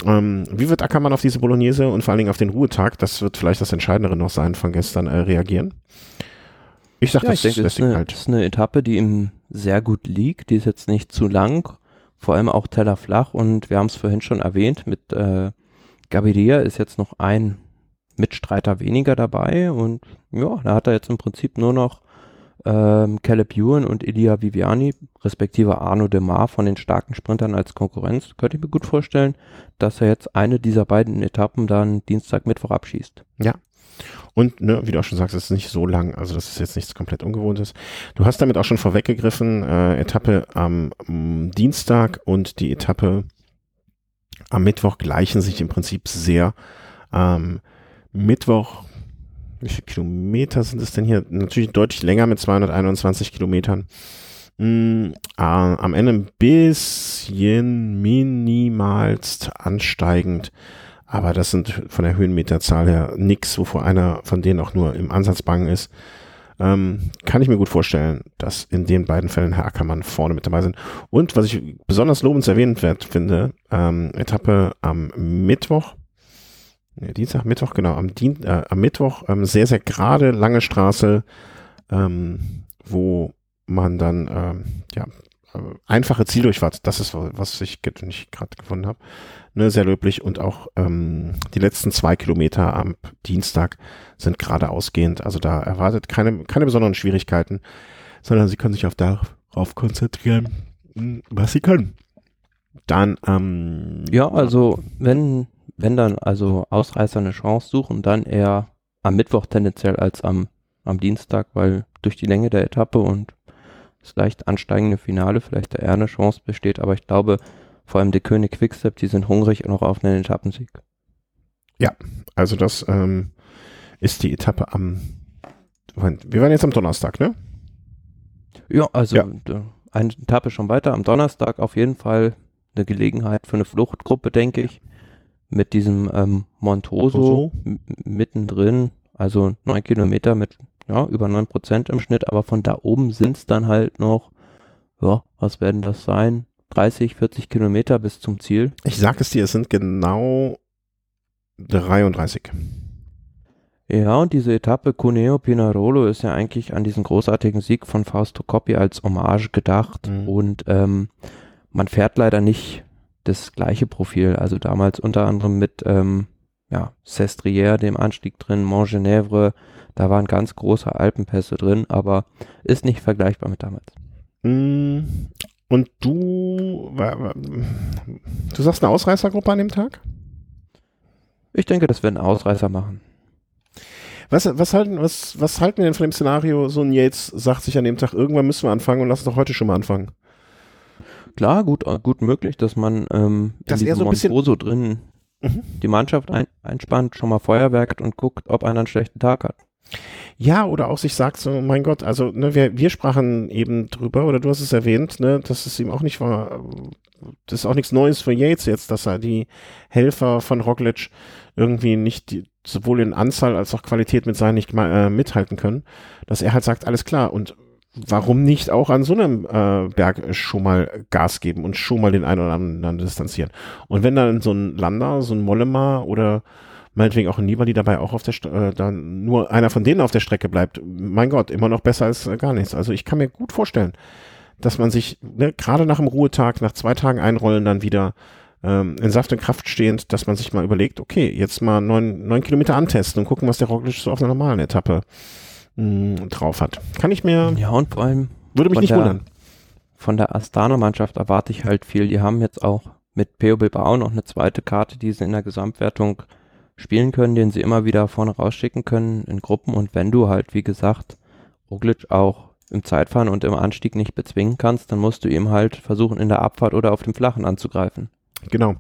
S1: Ähm, wie wird Ackermann auf diese Bolognese und vor allen Dingen auf den Ruhetag, das wird vielleicht das Entscheidendere noch sein, von gestern äh, reagieren?
S2: Ich sag, ja, das ich denke, ist, eine, halt. ist eine Etappe, die ihm sehr gut liegt. Die ist jetzt nicht zu lang, vor allem auch tellerflach und wir haben es vorhin schon erwähnt, mit äh, Gaviria ist jetzt noch ein Mitstreiter weniger dabei und ja, da hat er jetzt im Prinzip nur noch ähm, Caleb Ewan und Elia Viviani, respektive Arno Demar von den starken Sprintern als Konkurrenz. Könnte ich mir gut vorstellen, dass er jetzt eine dieser beiden Etappen dann Dienstag, Mittwoch abschießt.
S1: Ja. Und ne, wie du auch schon sagst, es ist nicht so lang, also das ist jetzt nichts komplett Ungewohntes. Du hast damit auch schon vorweggegriffen, äh, Etappe am ähm, Dienstag und die Etappe am Mittwoch gleichen sich im Prinzip sehr. Ähm, Mittwoch wie viele Kilometer sind es denn hier? Natürlich deutlich länger mit 221 Kilometern. Mm, äh, am Ende ein bisschen minimalst ansteigend. Aber das sind von der Höhenmeterzahl her nix, wovor einer von denen auch nur im Ansatz bang ist. Ähm, kann ich mir gut vorstellen, dass in den beiden Fällen Herr Ackermann vorne mit dabei sind. Und was ich besonders lobenswert finde, ähm, Etappe am Mittwoch, nee, Dienstag, Mittwoch, genau, am, Dien äh, am Mittwoch, ähm, sehr, sehr gerade, lange Straße, ähm, wo man dann, ähm, ja, äh, einfache Zieldurchfahrt, das ist, was ich nicht gerade gefunden habe, ne, sehr löblich und auch ähm, die letzten zwei Kilometer am Dienstag sind gerade ausgehend, also da erwartet keine, keine besonderen Schwierigkeiten, sondern sie können sich auf darauf konzentrieren, was sie können. Dann, ähm,
S2: Ja, also wenn, wenn dann also Ausreißer eine Chance suchen, dann eher am Mittwoch tendenziell als am, am Dienstag, weil durch die Länge der Etappe und das leicht ansteigende Finale vielleicht da eher eine Chance besteht, aber ich glaube, vor allem der König Quickstep, die sind hungrig und auch auf einen Etappensieg.
S1: also das ähm, ist die Etappe am, wir waren jetzt am Donnerstag, ne?
S2: Ja, also
S1: Ja.
S2: eine Etappe schon weiter. Am Donnerstag auf jeden Fall eine Gelegenheit für eine Fluchtgruppe, denke ich. Mit diesem ähm, Montoso mittendrin, also neun Kilometer mit ja, über neun Prozent im Schnitt, aber von da oben sind es dann halt noch, ja, was werden das sein? 30, 40 Kilometer bis zum Ziel.
S1: Ich sag es dir, es sind genau 33.
S2: Ja, und diese Etappe Cuneo Pinarolo ist ja eigentlich an diesen großartigen Sieg von Fausto Coppi als Hommage gedacht
S1: Mhm.
S2: und ähm, man fährt leider nicht das gleiche Profil. Also damals unter anderem mit ähm, ja, Sestriere, dem Anstieg drin, Montgenèvre, da waren ganz große Alpenpässe drin, aber ist nicht vergleichbar mit damals.
S1: Mm, Und du, du sagst eine Ausreißergruppe an dem Tag?
S2: Ich denke, das werden Ausreißer machen.
S1: Was, was, halten, was, was halten wir denn von dem Szenario, so ein Yates sagt sich an dem Tag, irgendwann müssen wir anfangen und lass uns doch heute schon mal anfangen.
S2: Klar, gut, gut möglich, dass man ähm,
S1: Dass
S2: in diesem
S1: so ein bisschen-
S2: Montoso drin
S1: Mhm.
S2: die Mannschaft ein, einspannt, schon mal Feuerwerkt und guckt, ob einer einen schlechten Tag hat.
S1: Ja, oder auch sich sagt so, mein Gott, also ne, wir, wir sprachen eben drüber, oder du hast es erwähnt, ne, dass es ihm auch nicht war, das ist auch nichts Neues für Yates jetzt, dass er die Helfer von Roglic irgendwie nicht die, sowohl in Anzahl als auch Qualität mit seinen nicht äh, mithalten können, dass er halt sagt, alles klar, und warum nicht auch an so einem äh, Berg schon mal Gas geben und schon mal den einen oder anderen distanzieren. Und wenn dann so ein Lander, so ein Mollema oder meinetwegen auch ein Nibali dabei auch auf der St äh, dann nur einer von denen auf der Strecke bleibt, mein Gott, immer noch besser als äh, gar nichts. Also ich kann mir gut vorstellen, dass man sich ne, gerade nach dem Ruhetag, nach zwei Tagen einrollen, dann wieder ähm, in Saft und Kraft stehend, dass man sich mal überlegt, okay, jetzt mal neun, neun Kilometer antesten und gucken, was der Roglic so auf einer normalen Etappe mh, drauf hat. Kann ich mir,
S2: Ja, und vor allem
S1: würde mich nicht
S2: der-
S1: wundern.
S2: von der Astana-Mannschaft erwarte ich halt viel. Die haben jetzt auch mit Peo Bilbao noch eine zweite Karte, die sie in der Gesamtwertung spielen können, den sie immer wieder vorne rausschicken können in Gruppen. Und wenn du halt, wie gesagt, Roglic auch im Zeitfahren und im Anstieg nicht bezwingen kannst, dann musst du ihm halt versuchen, in der Abfahrt oder auf dem Flachen anzugreifen.
S1: Genau.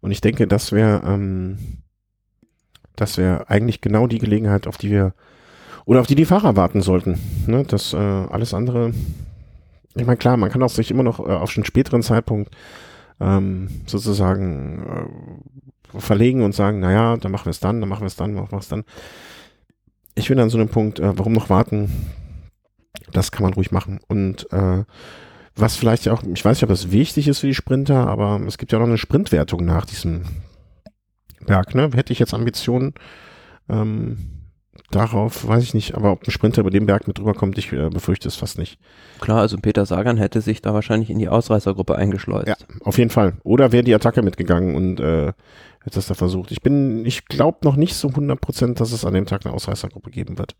S1: Und ich denke, das wäre, ähm, das wäre eigentlich genau die Gelegenheit, auf die wir oder auf die die Fahrer warten sollten. Ne? Das äh, alles andere. Ich meine, klar, man kann auch sich immer noch äh, auf einen späteren Zeitpunkt ähm, sozusagen äh, verlegen und sagen, naja, dann machen wir es dann, dann machen wir es dann, machen wir es dann. Ich bin an so einem Punkt, äh, warum noch warten? Das kann man ruhig machen. Und äh, was vielleicht auch, ich weiß nicht, ob das wichtig ist für die Sprinter, aber es gibt ja noch eine Sprintwertung nach diesem Berg, ne? Hätte ich jetzt Ambitionen ähm, darauf, weiß ich nicht, aber ob ein Sprinter über den Berg mit drüber kommt, ich äh, befürchte es fast nicht.
S2: Klar, also Peter Sagan hätte sich da wahrscheinlich in die Ausreißergruppe eingeschleust.
S1: Ja. Auf jeden Fall. Oder wäre die Attacke mitgegangen und äh, hätte es da versucht. Ich bin, ich glaube noch nicht so 100 Prozent, dass es an dem Tag eine Ausreißergruppe geben wird.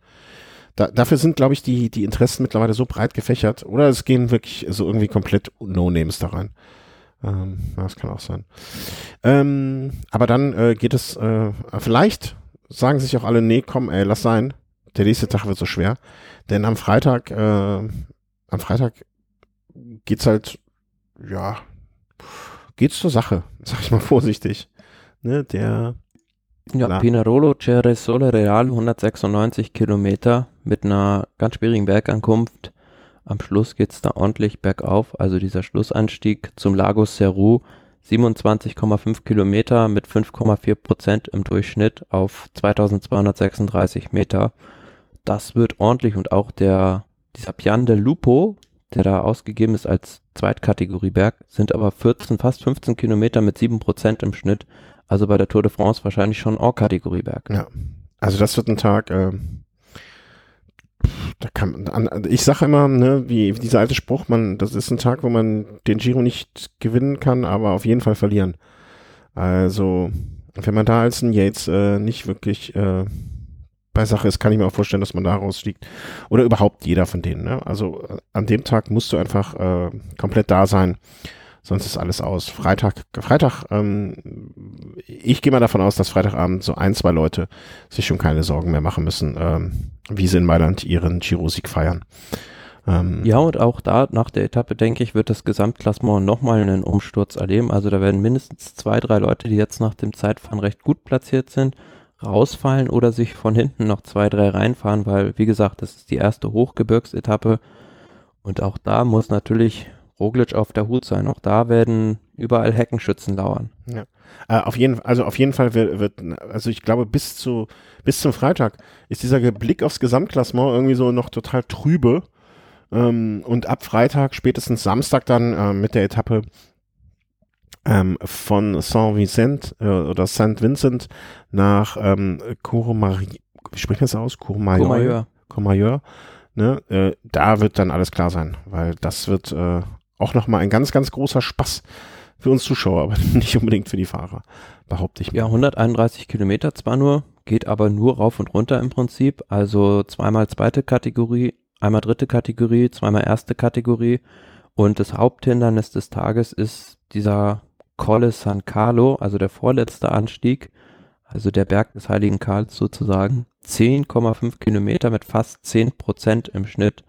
S1: Da, dafür sind, glaube ich, die, die Interessen mittlerweile so breit gefächert. Oder es gehen wirklich so irgendwie komplett No-Names da rein. Ähm, das kann auch sein. Ähm, aber dann äh, geht es, äh, vielleicht sagen sich auch alle, nee, komm, ey, lass sein. Der nächste Tag wird so schwer. Denn am Freitag, äh, am Freitag geht's halt, ja, geht's zur Sache, sag ich mal vorsichtig. Ne, der
S2: Ja,
S1: Na.
S2: Pinarolo Ceresole Real 196 Kilometer mit einer ganz schwierigen Bergankunft. Am Schluss geht's da ordentlich bergauf, also dieser Schlussanstieg zum Lago Seru 27,5 Kilometer mit 5,4 Prozent im Durchschnitt auf 2236 Meter. Das wird ordentlich und auch der, dieser Pian del Lupo, der da ausgegeben ist als Zweitkategorieberg, sind aber 14, fast 15 Kilometer mit 7 Prozent im Schnitt. Also bei der Tour de France wahrscheinlich schon All-Kategorieberg.
S1: Ja. Also das wird ein Tag, äh, da kann an, ich sage immer, ne, wie, dieser alte Spruch, man, das ist ein Tag, wo man den Giro nicht gewinnen kann, aber auf jeden Fall verlieren. Also, wenn man da als ein Yates äh, nicht wirklich äh, bei Sache ist, kann ich mir auch vorstellen, dass man da rausfliegt. Oder überhaupt jeder von denen. Ne? Also an dem Tag musst du einfach äh, komplett da sein, sonst ist alles aus. Freitag, Freitag, ähm, ich gehe mal davon aus, dass Freitagabend so ein, zwei Leute sich schon keine Sorgen mehr machen müssen, ähm, wie sie in Mailand ihren Giro-Sieg feiern. Ähm,
S2: Ja, und auch da nach der Etappe, denke ich, wird das Gesamtklassement nochmal einen Umsturz erleben. Also da werden mindestens zwei, drei Leute, die jetzt nach dem Zeitfahren recht gut platziert sind, rausfallen oder sich von hinten noch zwei, drei reinfahren, weil, wie gesagt, das ist die erste Hochgebirgsetappe. Und auch da muss natürlich Roglic auf der Hut sein. Auch da werden überall Heckenschützen lauern.
S1: Äh, auf jeden, also auf jeden Fall wird, wird, also ich glaube, bis zu, bis zum Freitag ist dieser Blick aufs Gesamtklassement irgendwie so noch total trübe. Ähm, und ab Freitag, spätestens Samstag dann äh, mit der Etappe ähm, von Saint-Vincent äh, oder Saint Vincent nach ähm, Courmayeur, wie spricht man das aus? Courmayeur.
S2: Courmayeur.
S1: Courmayeur. Ne? Äh, da wird dann alles klar sein, weil das wird äh, auch nochmal ein ganz, ganz großer Spaß für uns Zuschauer, aber nicht unbedingt für die Fahrer, behaupte ich. mal.
S2: Ja, 131 Kilometer zwar nur, geht aber nur rauf und runter im Prinzip. Also zweimal zweite Kategorie, einmal dritte Kategorie, zweimal erste Kategorie. Und das Haupthindernis des Tages ist dieser Colle San Carlo, also der vorletzte Anstieg, also der Berg des Heiligen Karls sozusagen. 10,5 Kilometer mit fast 10 Prozent im Schnitt.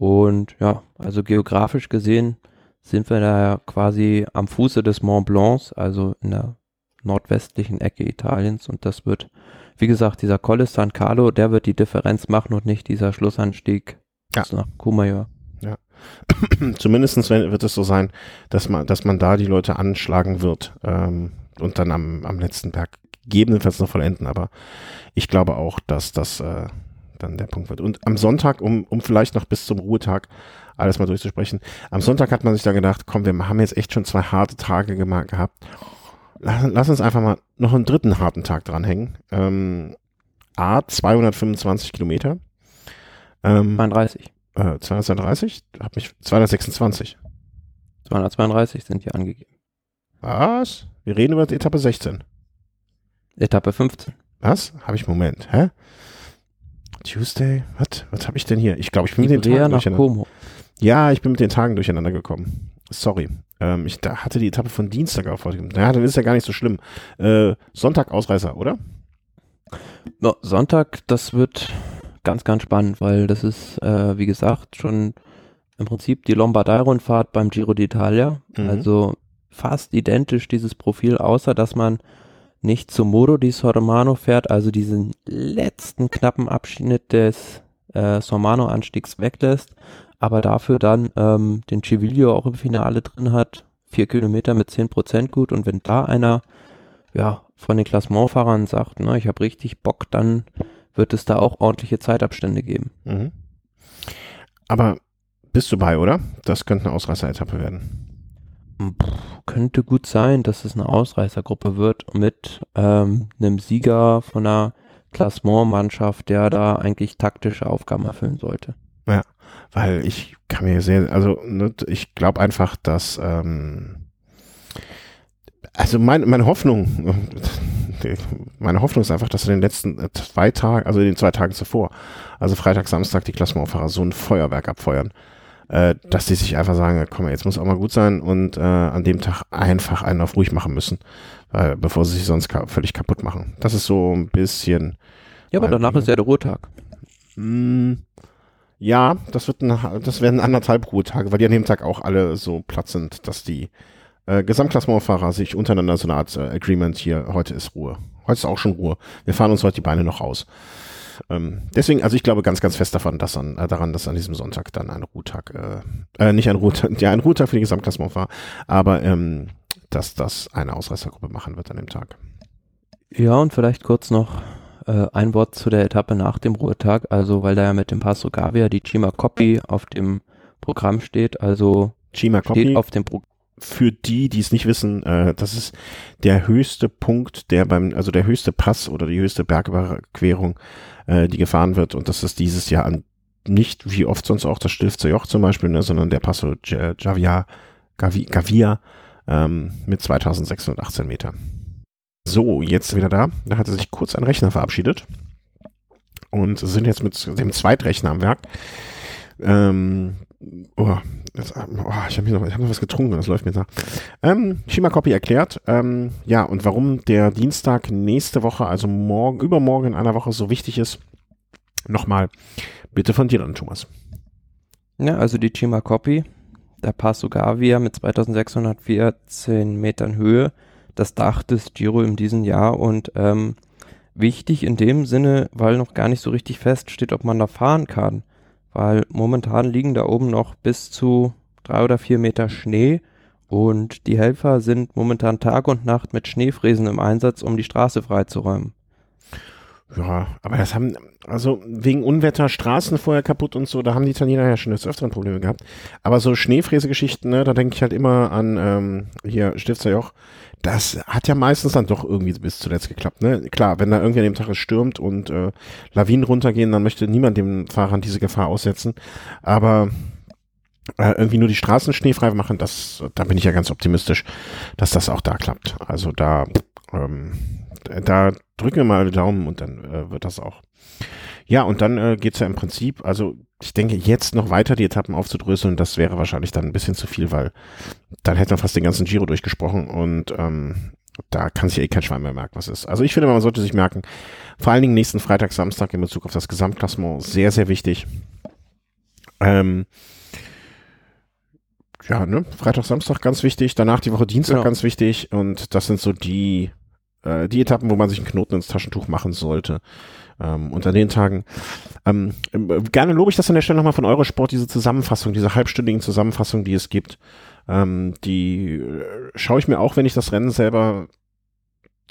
S2: Und ja, also geografisch gesehen sind wir da quasi am Fuße des Mont Blancs, also in der nordwestlichen Ecke Italiens. Und das wird, wie gesagt, dieser Colle San Carlo, der wird die Differenz machen und nicht dieser Schlussanstieg
S1: Ja.
S2: nach Courmayeur.
S1: Zumindestens wenn- wird es so sein, dass man, dass man da die Leute anschlagen wird ähm, und dann am, am letzten Berg gegebenenfalls noch vollenden. Aber ich glaube auch, dass das äh, dann der Punkt wird. Und am Sonntag, um, um vielleicht noch bis zum Ruhetag alles mal durchzusprechen, am Sonntag hat man sich da gedacht, komm, wir haben jetzt echt schon zwei harte Tage gehabt. Lass, lass uns einfach mal noch einen dritten harten Tag dranhängen. Ähm, A, 225 Kilometer. Ähm,
S2: 32.
S1: äh, 230? Hab mich 226.
S2: 232 sind hier angegeben.
S1: Was? Wir reden über die Etappe 16.
S2: Etappe 15.
S1: Was? Habe ich Moment, hä? Tuesday? Was? Was habe ich denn hier? Ich glaube, ich bin mit den Tagen
S2: nach
S1: durcheinander.
S2: Como.
S1: Ja, ich bin mit den Tagen durcheinander gekommen. Sorry. Ähm, ich da hatte die Etappe von Dienstag auf heute. Ja, dann ist ja gar nicht so schlimm. Äh, Sonntag Ausreißer, oder?
S2: Ja, Sonntag, das wird ganz, ganz spannend, weil das ist, äh, wie gesagt, schon im Prinzip die Lombardei-Rundfahrt beim Giro d'Italia.
S1: Mhm.
S2: Also fast identisch dieses Profil, außer dass man nicht zum Muro di Sormano fährt, also diesen letzten knappen Abschnitt des äh, Sormano-Anstiegs weglässt, aber dafür dann ähm, den Civiglio auch im Finale drin hat, vier Kilometer mit 10% gut und wenn da einer ja, von den Klassementfahrern sagt, ne, ich habe richtig Bock, dann wird es da auch ordentliche Zeitabstände geben.
S1: Mhm. Aber bist du bei, oder? Das könnte eine Ausreißer-Etappe werden.
S2: Könnte gut sein, dass es eine Ausreißergruppe wird mit ähm, einem Sieger von einer Klassementmannschaft, der da eigentlich taktische Aufgaben erfüllen sollte.
S1: Weil ich kann mir sehr, also ne, ich glaube einfach, dass ähm, also mein, meine Hoffnung, meine Hoffnung ist einfach, dass in den letzten äh, zwei Tagen, also in den zwei Tagen zuvor, also Freitag, Samstag, die Klassementfahrer so ein Feuerwerk abfeuern, äh, dass sie sich einfach sagen, komm, jetzt muss auch mal gut sein und äh, an dem Tag einfach einen auf ruhig machen müssen, weil, bevor sie sich sonst ka völlig kaputt machen. Das ist so ein bisschen
S2: Ja, aber danach ist ja der Ruhetag.
S1: Mm, Ja, das wird ein, das werden anderthalb Ruhetage, weil die an dem Tag auch alle so platt sind, dass die äh, Gesamtklassementfahrer sich untereinander so eine Art äh, Agreement hier, heute ist Ruhe. heute ist auch schon Ruhe. Wir fahren uns heute die Beine noch aus. Ähm, deswegen, also ich glaube ganz, ganz fest davon, dass an, äh, daran, dass an diesem Sonntag dann ein Ruhetag, äh, äh, nicht ein Ruhetag, ja, ein Ruhetag für die Gesamtklassement war, aber ähm, dass das eine Ausreißergruppe machen wird an dem Tag.
S2: Ja, und vielleicht kurz noch äh, ein Wort zu der Etappe nach dem Ruhetag, also weil da ja mit dem Passo Gavia die Chima Copy auf dem Programm steht, also
S1: Chima
S2: steht
S1: Copy
S2: auf dem Programm.
S1: für die, die es nicht wissen, äh, das ist der höchste Punkt, der beim, also der höchste Pass oder die höchste Bergüberquerung, äh, die gefahren wird. Und das ist dieses Jahr an, nicht wie oft sonst auch das Stilfzer Joch zum Beispiel, ne, sondern der Passo Gavia, Gavi, Gavia ähm, mit 2618 Metern. So, jetzt wieder da. Da hatte sich kurz ein Rechner verabschiedet und sind jetzt mit dem Zweitrechner am Werk. Ähm, oh, jetzt, oh, ich habe noch, hab noch was getrunken, das läuft mir nach. Ähm, Shima Copy erklärt, ähm, ja, und warum der Dienstag nächste Woche, also morgen, übermorgen in einer Woche so wichtig ist. Nochmal, bitte von dir dann, Thomas.
S2: Ja, also die Chima Copy, der Passo Gavia mit 2614 Metern Höhe, das Dach des Giro in diesem Jahr und ähm, wichtig in dem Sinne, weil noch gar nicht so richtig feststeht, ob man da fahren kann, weil momentan liegen da oben noch bis zu drei oder vier Meter Schnee und die Helfer sind momentan Tag und Nacht mit Schneefräsen im Einsatz, um die Straße freizuräumen.
S1: Ja, aber das haben, also wegen Unwetter Straßen vorher kaputt und so, da haben die Italiener ja schon des Öfteren Probleme gehabt. Aber so Schneefräsegeschichten, ne, da denke ich halt immer an ähm, hier Stifter Joch. Das hat ja meistens dann doch irgendwie bis zuletzt geklappt. Ne? Klar, wenn da irgendwie an dem Tag es stürmt und äh, Lawinen runtergehen, dann möchte niemand dem Fahrern diese Gefahr aussetzen. Aber äh, irgendwie nur die Straßen schneefrei machen, das, da bin ich ja ganz optimistisch, dass das auch da klappt. Also da, ähm, da drücken wir mal Daumen und dann äh, wird das auch. Ja, und dann äh, geht's ja im Prinzip, also ich denke, jetzt noch weiter die Etappen aufzudröseln, das wäre wahrscheinlich dann ein bisschen zu viel, weil dann hätte man fast den ganzen Giro durchgesprochen und ähm, da kann sich ja eh kein Schwein mehr merken, was ist. Also ich finde, man sollte sich merken, vor allen Dingen nächsten Freitag, Samstag in Bezug auf das Gesamtklassement, sehr, sehr wichtig. Ähm, ja, ne, Freitag, Samstag ganz wichtig, danach die Woche Dienstag
S2: Genau.
S1: ganz wichtig und das sind so die, äh, die Etappen, wo man sich einen Knoten ins Taschentuch machen sollte. Ähm, an den Tagen, ähm, äh, gerne lobe ich das an der Stelle nochmal von Eurosport, diese Zusammenfassung, diese halbstündigen Zusammenfassung, die es gibt. Ähm, die äh, schaue ich mir auch, wenn ich das Rennen selber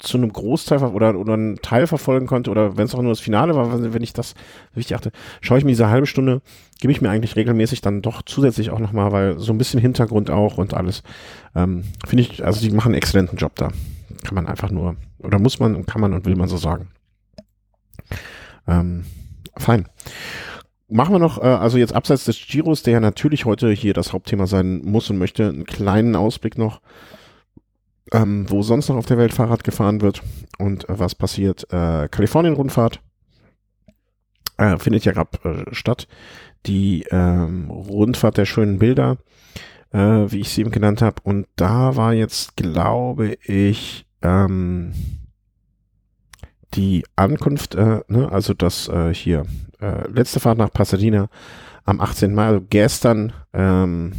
S1: zu einem Großteil oder, oder einen Teil verfolgen konnte oder wenn es auch nur das Finale war, wenn ich das wichtig achte, schaue ich mir diese halbe Stunde, gebe ich mir eigentlich regelmäßig dann doch zusätzlich auch nochmal, weil so ein bisschen Hintergrund auch und alles, ähm, finde ich, also die machen einen exzellenten Job da. Kann man einfach nur, oder muss man und kann man und will man so sagen. Ähm, fein. Machen wir noch, äh, also jetzt abseits des Giros, der ja natürlich heute hier das Hauptthema sein muss und möchte, einen kleinen Ausblick noch, ähm, wo sonst noch auf der Welt Fahrrad gefahren wird und äh, was passiert. Äh, Kalifornien-Rundfahrt äh, findet ja gerade äh, statt. Die ähm, Rundfahrt der schönen Bilder, äh, wie ich sie eben genannt habe. Und da war jetzt, glaube ich, ähm, die Ankunft, äh, ne, also das äh, hier, äh, letzte Fahrt nach Pasadena am 18. Mai, also gestern ähm,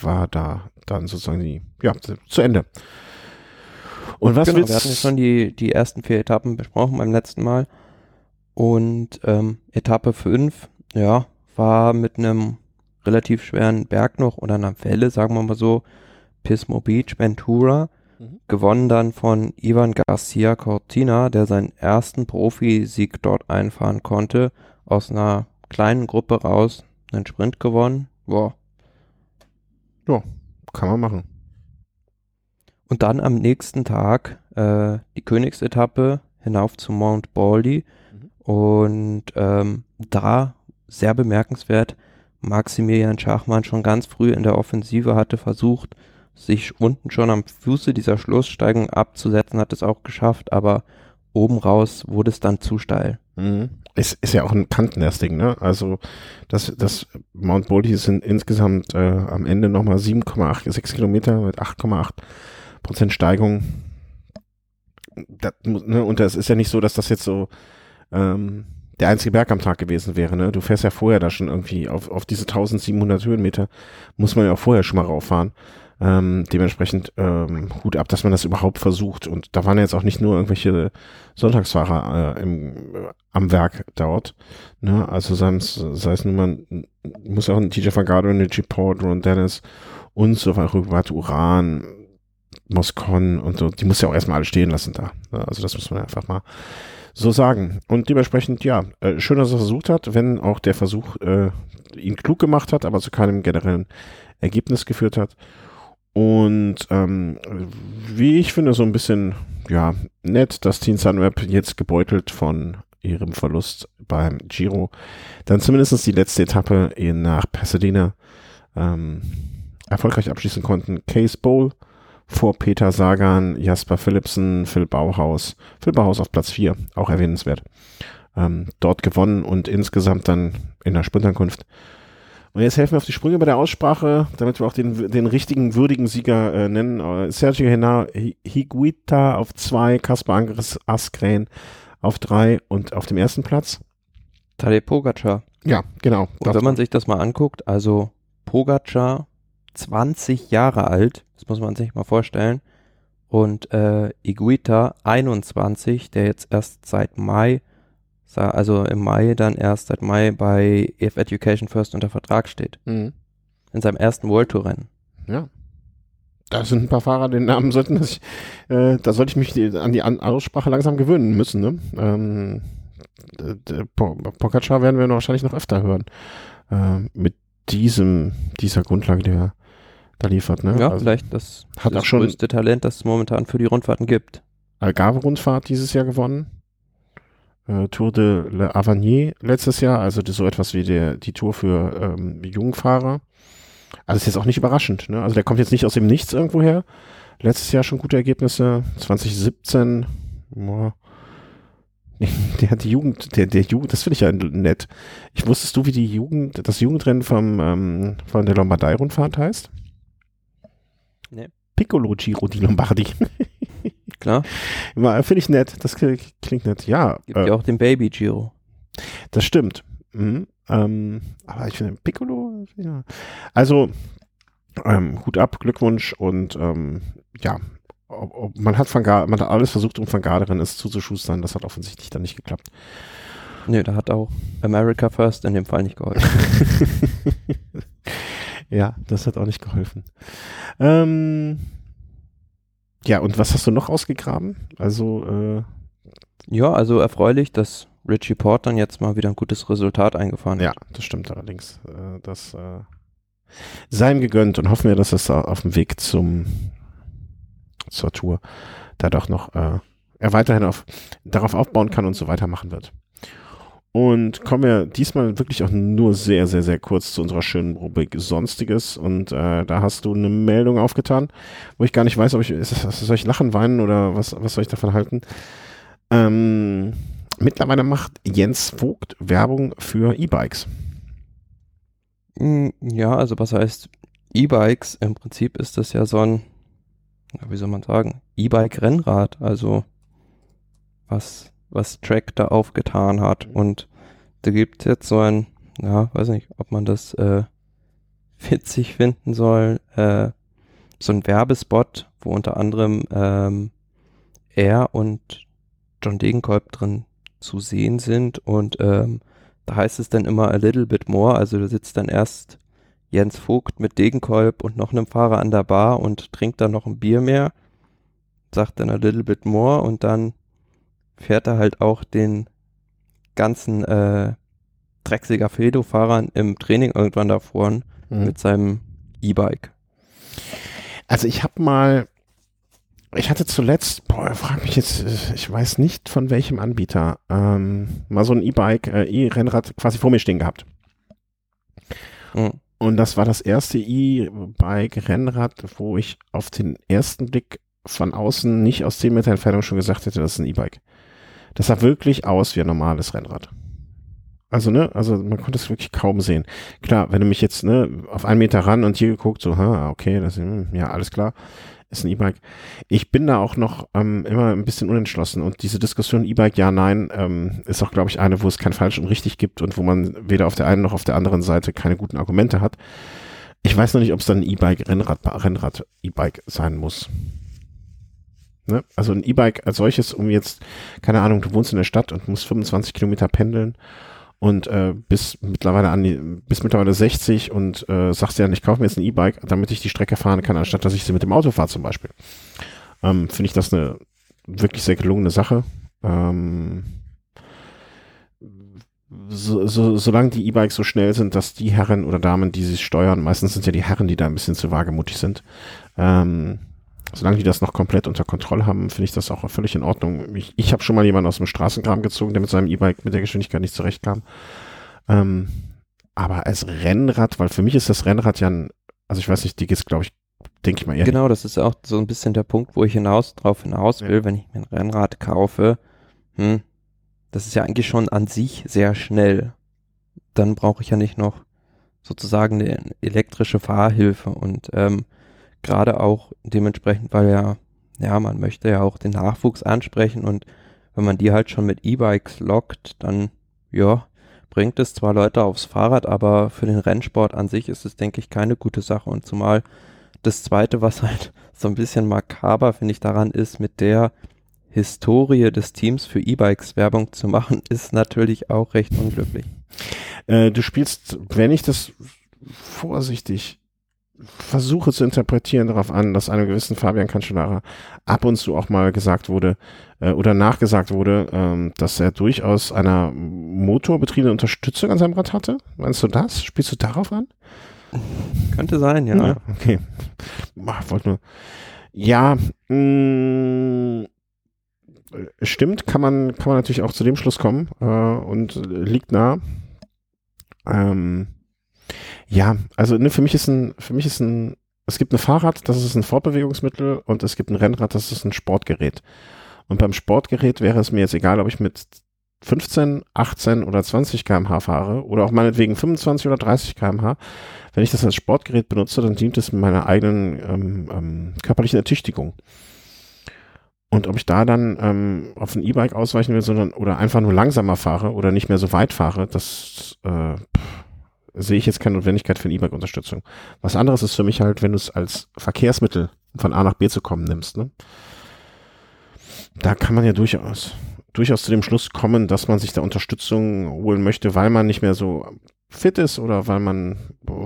S1: war da dann sozusagen die, ja, zu Ende. Und was
S2: genau,
S1: wird's?
S2: wir hatten schon die, die ersten vier Etappen besprochen beim letzten Mal. Und ähm, Etappe 5, ja, war mit einem relativ schweren Berg noch oder einer Welle, sagen wir mal so, Pismo Beach, Ventura,
S1: Mhm.
S2: gewonnen dann von Ivan Garcia Cortina, der seinen ersten Profisieg dort einfahren konnte, aus einer kleinen Gruppe raus, einen Sprint gewonnen. Boah.
S1: Kann man machen.
S2: Und dann am nächsten Tag äh, die Königsetappe hinauf zu Mount Baldy.
S1: Mhm.
S2: Und ähm, da sehr bemerkenswert, Maximilian Schachmann schon ganz früh in der Offensive hatte versucht, sich unten schon am Fuße dieser Schlusssteigung abzusetzen, hat es auch geschafft, aber oben raus wurde es dann zu steil.
S1: Mhm. Ist, ist ja auch ein Kanten das Ding, ne? Also das, das Mount Baldy sind insgesamt äh, am Ende nochmal 7,86 Kilometer mit 8,8 Prozent Steigung. Das, ne? Und das ist ja nicht so, dass das jetzt so ähm, der einzige Berg am Tag gewesen wäre, ne? Du fährst ja vorher da schon irgendwie auf, auf diese 1700 Höhenmeter, muss man ja auch vorher schon mal rauffahren. Ähm, dementsprechend ähm, Hut ab, dass man das überhaupt versucht. Und da waren jetzt auch nicht nur irgendwelche Sonntagsfahrer äh, im, äh, am Werk dort. Ne? Also sei es, nun mal, muss auch ein TJ Fagado, eine G. Paul, Ron Dennis und so weiter, Rübat Uran, Moscon und so, die muss ja auch erstmal alle stehen lassen da. Ne? Also das muss man einfach mal so sagen. Und dementsprechend, ja, äh, schön, dass er versucht hat, wenn auch der Versuch äh, ihn klug gemacht hat, aber zu keinem generellen Ergebnis geführt hat. Und ähm, wie ich finde, so ein bisschen, ja, nett, dass Team Sunweb jetzt gebeutelt von ihrem Verlust beim Giro dann zumindest die letzte Etappe in, nach Pasadena ähm, erfolgreich abschließen konnten. Case Bowl vor Peter Sagan, Jasper Philipsen, Phil Bauhaus. Phil Bauhaus auf Platz 4, auch erwähnenswert. Ähm, dort gewonnen und insgesamt dann in der Sprintankunft. Und jetzt helfen wir auf die Sprünge bei der Aussprache, damit wir auch den, den richtigen, würdigen Sieger äh, nennen. Äh, Sergio Henar Higuita auf zwei, Kaspar Angeres Askren auf drei und auf dem ersten Platz.
S2: Tadej Pogacar.
S1: Ja, genau.
S2: Und wenn man sich das mal anguckt, also Pogacar 20 Jahre alt, das muss man sich mal vorstellen. Und äh, Iguita 21, der jetzt erst seit Mai, also im Mai dann erst seit Mai bei EF Education First unter Vertrag steht. Mhm. In seinem ersten World Tour Rennen.
S1: Ja. Da sind ein paar Fahrer, den Namen sollten ich, äh, da sollte ich mich die, an die Aussprache langsam gewöhnen müssen. Ne? Ähm, Pogacar werden wir wahrscheinlich noch öfter hören. Äh, mit diesem, dieser Grundlage der da liefert. Ne?
S2: Ja, also vielleicht das,
S1: hat
S2: das
S1: auch schon
S2: größte Talent, das es momentan für die Rundfahrten gibt.
S1: Algarve-Rundfahrt dieses Jahr gewonnen. Äh, Tour de l'Avanier letztes Jahr, also so etwas wie der, die Tour für ähm, Jungfahrer. Also ist jetzt auch nicht überraschend. Ne? Also der kommt jetzt nicht aus dem Nichts irgendwo her. Letztes Jahr schon gute Ergebnisse. 2017, boah. Der hat die Jugend, der, der Jugend, das finde ich ja nett. Ich wusstest du, wie die Jugend, das Jugendrennen vom, ähm, von der Lombardei-Rundfahrt heißt? Nee. Piccolo Giro di Lombardi.
S2: Klar.
S1: Finde ich nett. Das klingt nett. Ja.
S2: Gibt äh, ja auch den Baby Giro.
S1: Das stimmt. Mhm. Ähm, aber ich finde Piccolo, ja. Also, ähm, Hut ab, Glückwunsch und ähm, ja, man hat Van man hat alles versucht, um Van Garderen es zuzuschustern. Das hat offensichtlich dann nicht geklappt.
S2: Nö, da hat auch America First in dem Fall nicht geholfen.
S1: Ja, das hat auch nicht geholfen. Ähm, ja, und was hast du noch ausgegraben? Also, äh,
S2: ja, also erfreulich, dass Richie Port dann jetzt mal wieder ein gutes Resultat eingefahren
S1: hat. Ja, das stimmt allerdings. Äh, das äh, sei ihm gegönnt und hoffen wir, dass es auf dem Weg zum zur Tour da doch noch äh, er weiterhin auf, darauf aufbauen kann und so weitermachen wird. Und kommen wir diesmal wirklich auch nur sehr, sehr, sehr kurz zu unserer schönen Rubrik Sonstiges. Und äh, da hast du eine Meldung aufgetan, wo ich gar nicht weiß, ob ich, soll ich lachen, weinen oder was, was soll ich davon halten? Ähm, mittlerweile macht Jens Vogt Werbung für E-Bikes.
S2: Hm, ja, also was heißt E-Bikes? Im Prinzip ist das ja so ein, wie soll man sagen, E-Bike-Rennrad. Also was was Track da aufgetan hat. Mhm. Und da gibt jetzt so ein, ja, weiß nicht, ob man das äh, witzig finden soll, äh, so ein Werbespot, wo unter anderem ähm, er und John Degenkolb drin zu sehen sind und ähm, da heißt es dann immer a little bit more, also da sitzt dann erst Jens Vogt mit Degenkolb und noch einem Fahrer an der Bar und trinkt dann noch ein Bier mehr, sagt dann a little bit more und dann fährt er halt auch den ganzen äh, drecksiger Fedo-Fahrern im Training irgendwann davor mhm. mit seinem E-Bike.
S1: Also ich habe mal, ich hatte zuletzt, boah, frag mich jetzt, ich weiß nicht von welchem Anbieter, ähm, mal so ein E-Bike, äh, E-Rennrad quasi vor mir stehen gehabt. Mhm. Und das war das erste E-Bike-Rennrad, wo ich auf den ersten Blick von außen nicht aus 10 Meter Entfernung schon gesagt hätte, das ist ein E-Bike. Das sah wirklich aus wie ein normales Rennrad. Also, ne, also man konnte es wirklich kaum sehen. Klar, wenn du mich jetzt, ne, auf einen Meter ran und hier geguckt, so, ha, okay, das, hm, ja, alles klar, ist ein E-Bike. Ich bin da auch noch ähm, immer ein bisschen unentschlossen und diese Diskussion E-Bike, ja, nein, ähm, ist auch, glaube ich, eine, wo es kein falsch und richtig gibt und wo man weder auf der einen noch auf der anderen Seite keine guten Argumente hat. Ich weiß noch nicht, ob es dann ein E-Bike, Rennrad, Rennrad, E-Bike sein muss. Ne? Also ein E-Bike als solches, um jetzt, keine Ahnung, du wohnst in der Stadt und musst 25 Kilometer pendeln und äh, bis mittlerweile an die, bis mittlerweile 60 und äh, sagst ja, ich kaufe mir jetzt ein E-Bike, damit ich die Strecke fahren kann, anstatt dass ich sie mit dem Auto fahre zum Beispiel. Ähm, Finde ich das eine wirklich sehr gelungene Sache. Ähm, so, so, solange die E-Bikes so schnell sind, dass die Herren oder Damen, die sie steuern, meistens sind ja die Herren, die da ein bisschen zu wagemutig sind, ähm, solange die das noch komplett unter Kontrolle haben, finde ich das auch völlig in Ordnung. Ich, ich habe schon mal jemanden aus dem Straßenkram gezogen, der mit seinem E-Bike mit der Geschwindigkeit nicht zurechtkam. Ähm, aber als Rennrad, weil für mich ist das Rennrad ja ein, also ich weiß nicht, die geht's, glaube ich, denke ich mal eher.
S2: Genau, das ist auch so ein bisschen der Punkt, wo ich hinaus drauf hinaus will, ja. wenn ich mir ein Rennrad kaufe. Hm, das ist ja eigentlich schon an sich sehr schnell. Dann brauche ich ja nicht noch sozusagen eine elektrische Fahrhilfe und ähm, gerade auch dementsprechend, weil ja, ja, man möchte ja auch den Nachwuchs ansprechen und wenn man die halt schon mit E-Bikes lockt, dann, ja, bringt es zwar Leute aufs Fahrrad, aber für den Rennsport an sich ist es, denke ich, keine gute Sache. Und zumal das zweite, was halt so ein bisschen makaber, finde ich, daran ist, mit der Historie des Teams für E-Bikes Werbung zu machen, ist natürlich auch recht unglücklich.
S1: Äh, du spielst, wenn ich das vorsichtig versuche zu interpretieren darauf an, dass einem gewissen Fabian Cancellara ab und zu auch mal gesagt wurde äh, oder nachgesagt wurde, ähm, dass er durchaus einer motorbetriebenen Unterstützung an seinem Rad hatte. Meinst du das? Spielst du darauf an?
S2: Könnte sein, ja.
S1: ja okay. Ach, wollte nur. Ja, mh, mm, stimmt, kann man, kann man natürlich auch zu dem Schluss kommen äh, und liegt nah. Ähm, ja, also ne, für mich ist ein, für mich ist ein, es gibt ein Fahrrad, das ist ein Fortbewegungsmittel und es gibt ein Rennrad, das ist ein Sportgerät. Und beim Sportgerät wäre es mir jetzt egal, ob ich mit 15, 18 oder 20 kmh fahre oder auch meinetwegen 25 oder 30 kmh. Wenn ich das als Sportgerät benutze, dann dient es meiner eigenen ähm, ähm, körperlichen Ertüchtigung. Und ob ich da dann ähm, auf ein E-Bike ausweichen will, sondern oder einfach nur langsamer fahre oder nicht mehr so weit fahre, das äh, pff, sehe ich jetzt keine Notwendigkeit für eine E-Bike-Unterstützung. Was anderes ist für mich halt, wenn du es als Verkehrsmittel von A nach B zu kommen nimmst. Ne? Da kann man ja durchaus, durchaus zu dem Schluss kommen, dass man sich da Unterstützung holen möchte, weil man nicht mehr so fit ist oder weil man,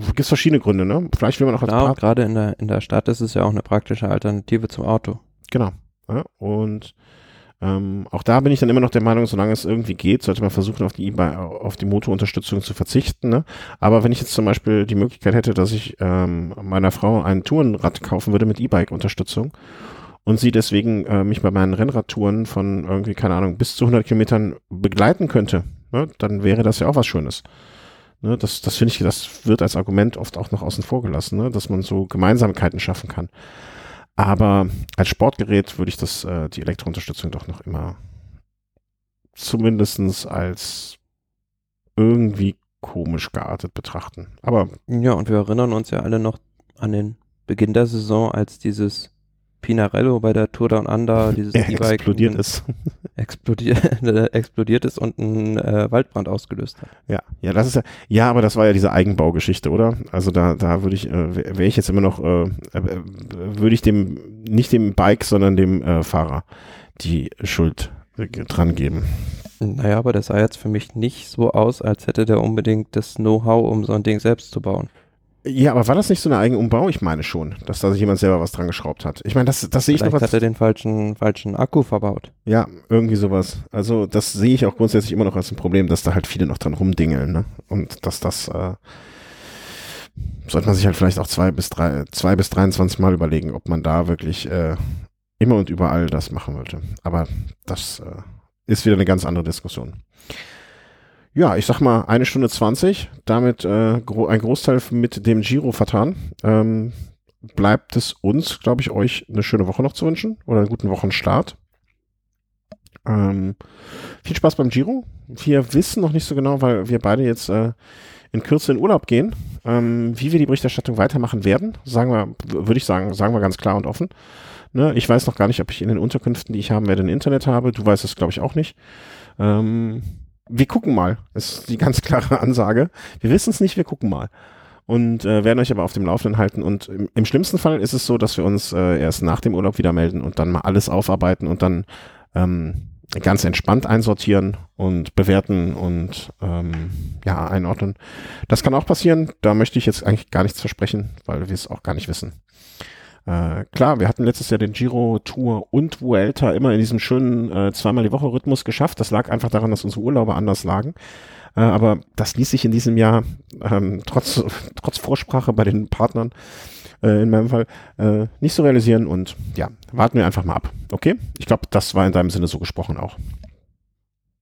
S1: gibt es verschiedene Gründe, ne? Vielleicht will man auch
S2: als genau, gerade in der, in der Stadt ist es ja auch eine praktische Alternative zum Auto.
S1: Genau. Ja? Und ähm, auch da bin ich dann immer noch der Meinung, solange es irgendwie geht, sollte man versuchen, auf die, auf die Motorunterstützung zu verzichten. Ne? Aber wenn ich jetzt zum Beispiel die Möglichkeit hätte, dass ich ähm, meiner Frau ein Tourenrad kaufen würde mit E-Bike-Unterstützung und sie deswegen äh, mich bei meinen Rennradtouren von irgendwie, keine Ahnung, bis zu 100 Kilometern begleiten könnte, ne? dann wäre das ja auch was Schönes. Ne, das das finde ich, das wird als Argument oft auch noch außen vor gelassen, ne, dass man so Gemeinsamkeiten schaffen kann. Aber als Sportgerät würde ich das, äh, die Elektrounterstützung doch noch immer zumindestens als irgendwie komisch geartet betrachten. Aber.
S2: Ja, und wir erinnern uns ja alle noch an den Beginn der Saison, als dieses Pinarello bei der Tour Down Under, dieses
S1: E-Bike explodiert ist.
S2: Explodiert, explodiert ist und einen äh, Waldbrand ausgelöst hat.
S1: Ja, ja, das ist ja, ja, aber das war ja diese Eigenbaugeschichte, oder? Also da, da würde ich, äh, wäre ich jetzt immer noch, äh, äh, würde ich dem, nicht dem Bike, sondern dem äh, Fahrer die Schuld äh, dran geben.
S2: Naja, aber das sah jetzt für mich nicht so aus, als hätte der unbedingt das Know-how, um so ein Ding selbst zu bauen.
S1: Ja, aber war das nicht so eine eigene Umbau? Ich meine schon, dass da sich jemand selber was dran geschraubt hat. Ich meine, das, das sehe ich noch was.
S2: hat er den falschen, falschen Akku verbaut.
S1: Ja, irgendwie sowas. Also das sehe ich auch grundsätzlich immer noch als ein Problem, dass da halt viele noch dran rumdingeln, ne? Und dass das äh, sollte man sich halt vielleicht auch zwei bis drei, zwei bis 23 Mal überlegen, ob man da wirklich äh, immer und überall das machen wollte. Aber das äh, ist wieder eine ganz andere Diskussion ja, ich sag mal eine Stunde zwanzig, damit äh, gro ein Großteil mit dem Giro vertan. Ähm, bleibt es uns, glaube ich, euch eine schöne Woche noch zu wünschen oder einen guten Wochenstart. Ähm, viel Spaß beim Giro. Wir wissen noch nicht so genau, weil wir beide jetzt äh, in Kürze in Urlaub gehen, ähm, wie wir die Berichterstattung weitermachen werden. Sagen wir, würde ich sagen, sagen wir ganz klar und offen. Ne? Ich weiß noch gar nicht, ob ich in den Unterkünften, die ich haben werde, ein Internet habe. Du weißt es, glaube ich, auch nicht. Ähm, wir gucken mal. Ist die ganz klare Ansage. Wir wissen es nicht, wir gucken mal. und äh, werden euch aber auf dem Laufenden halten. Und im, im schlimmsten Fall ist es so, dass wir uns äh, erst nach dem Urlaub wieder melden und dann mal alles aufarbeiten und dann ähm, ganz entspannt einsortieren und bewerten und ähm, ja, einordnen. Das kann auch passieren. Da möchte ich jetzt eigentlich gar nichts versprechen, weil wir es auch gar nicht wissen. Äh, klar, wir hatten letztes Jahr den Giro Tour und Vuelta immer in diesem schönen äh, zweimal die Woche Rhythmus geschafft. Das lag einfach daran, dass unsere Urlaube anders lagen. Äh, aber das ließ sich in diesem Jahr ähm, trotz, trotz Vorsprache bei den Partnern äh, in meinem Fall äh, nicht so realisieren und ja, warten wir einfach mal ab. Okay? Ich glaube, das war in deinem Sinne so gesprochen auch.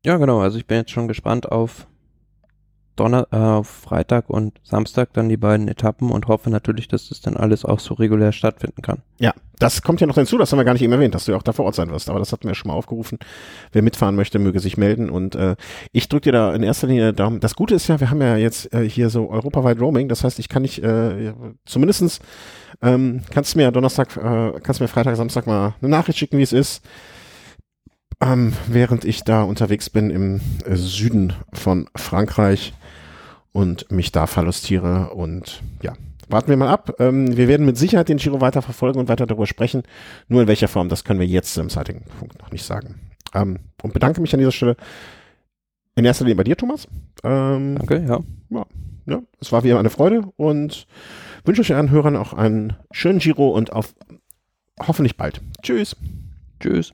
S2: Ja, genau. Also ich bin jetzt schon gespannt auf Donner äh, Freitag und Samstag dann die beiden Etappen und hoffe natürlich, dass das dann alles auch so regulär stattfinden kann.
S1: Ja, das kommt ja noch hinzu, das haben wir gar nicht eben erwähnt, dass du ja auch da vor Ort sein wirst, aber das hatten wir ja schon mal aufgerufen. Wer mitfahren möchte, möge sich melden und äh, ich drücke dir da in erster Linie Daumen. Das Gute ist ja, wir haben ja jetzt äh, hier so europaweit Roaming, das heißt, ich kann nicht, äh, zumindestens ähm, kannst du mir Donnerstag, äh, kannst du mir Freitag, Samstag mal eine Nachricht schicken, wie es ist. Ähm, während ich da unterwegs bin im äh, Süden von Frankreich und mich da verlustiere. Und ja, warten wir mal ab. Ähm, wir werden mit Sicherheit den Giro weiter verfolgen und weiter darüber sprechen. Nur in welcher Form, das können wir jetzt im zeitigen Punkt noch nicht sagen. Ähm, und bedanke mich an dieser Stelle in erster Linie bei dir, Thomas.
S2: Ähm, Danke, ja.
S1: ja. Ja, es war wie immer eine Freude und wünsche euch allen Hörern auch einen schönen Giro und auf hoffentlich bald. Tschüss.
S2: Tschüss.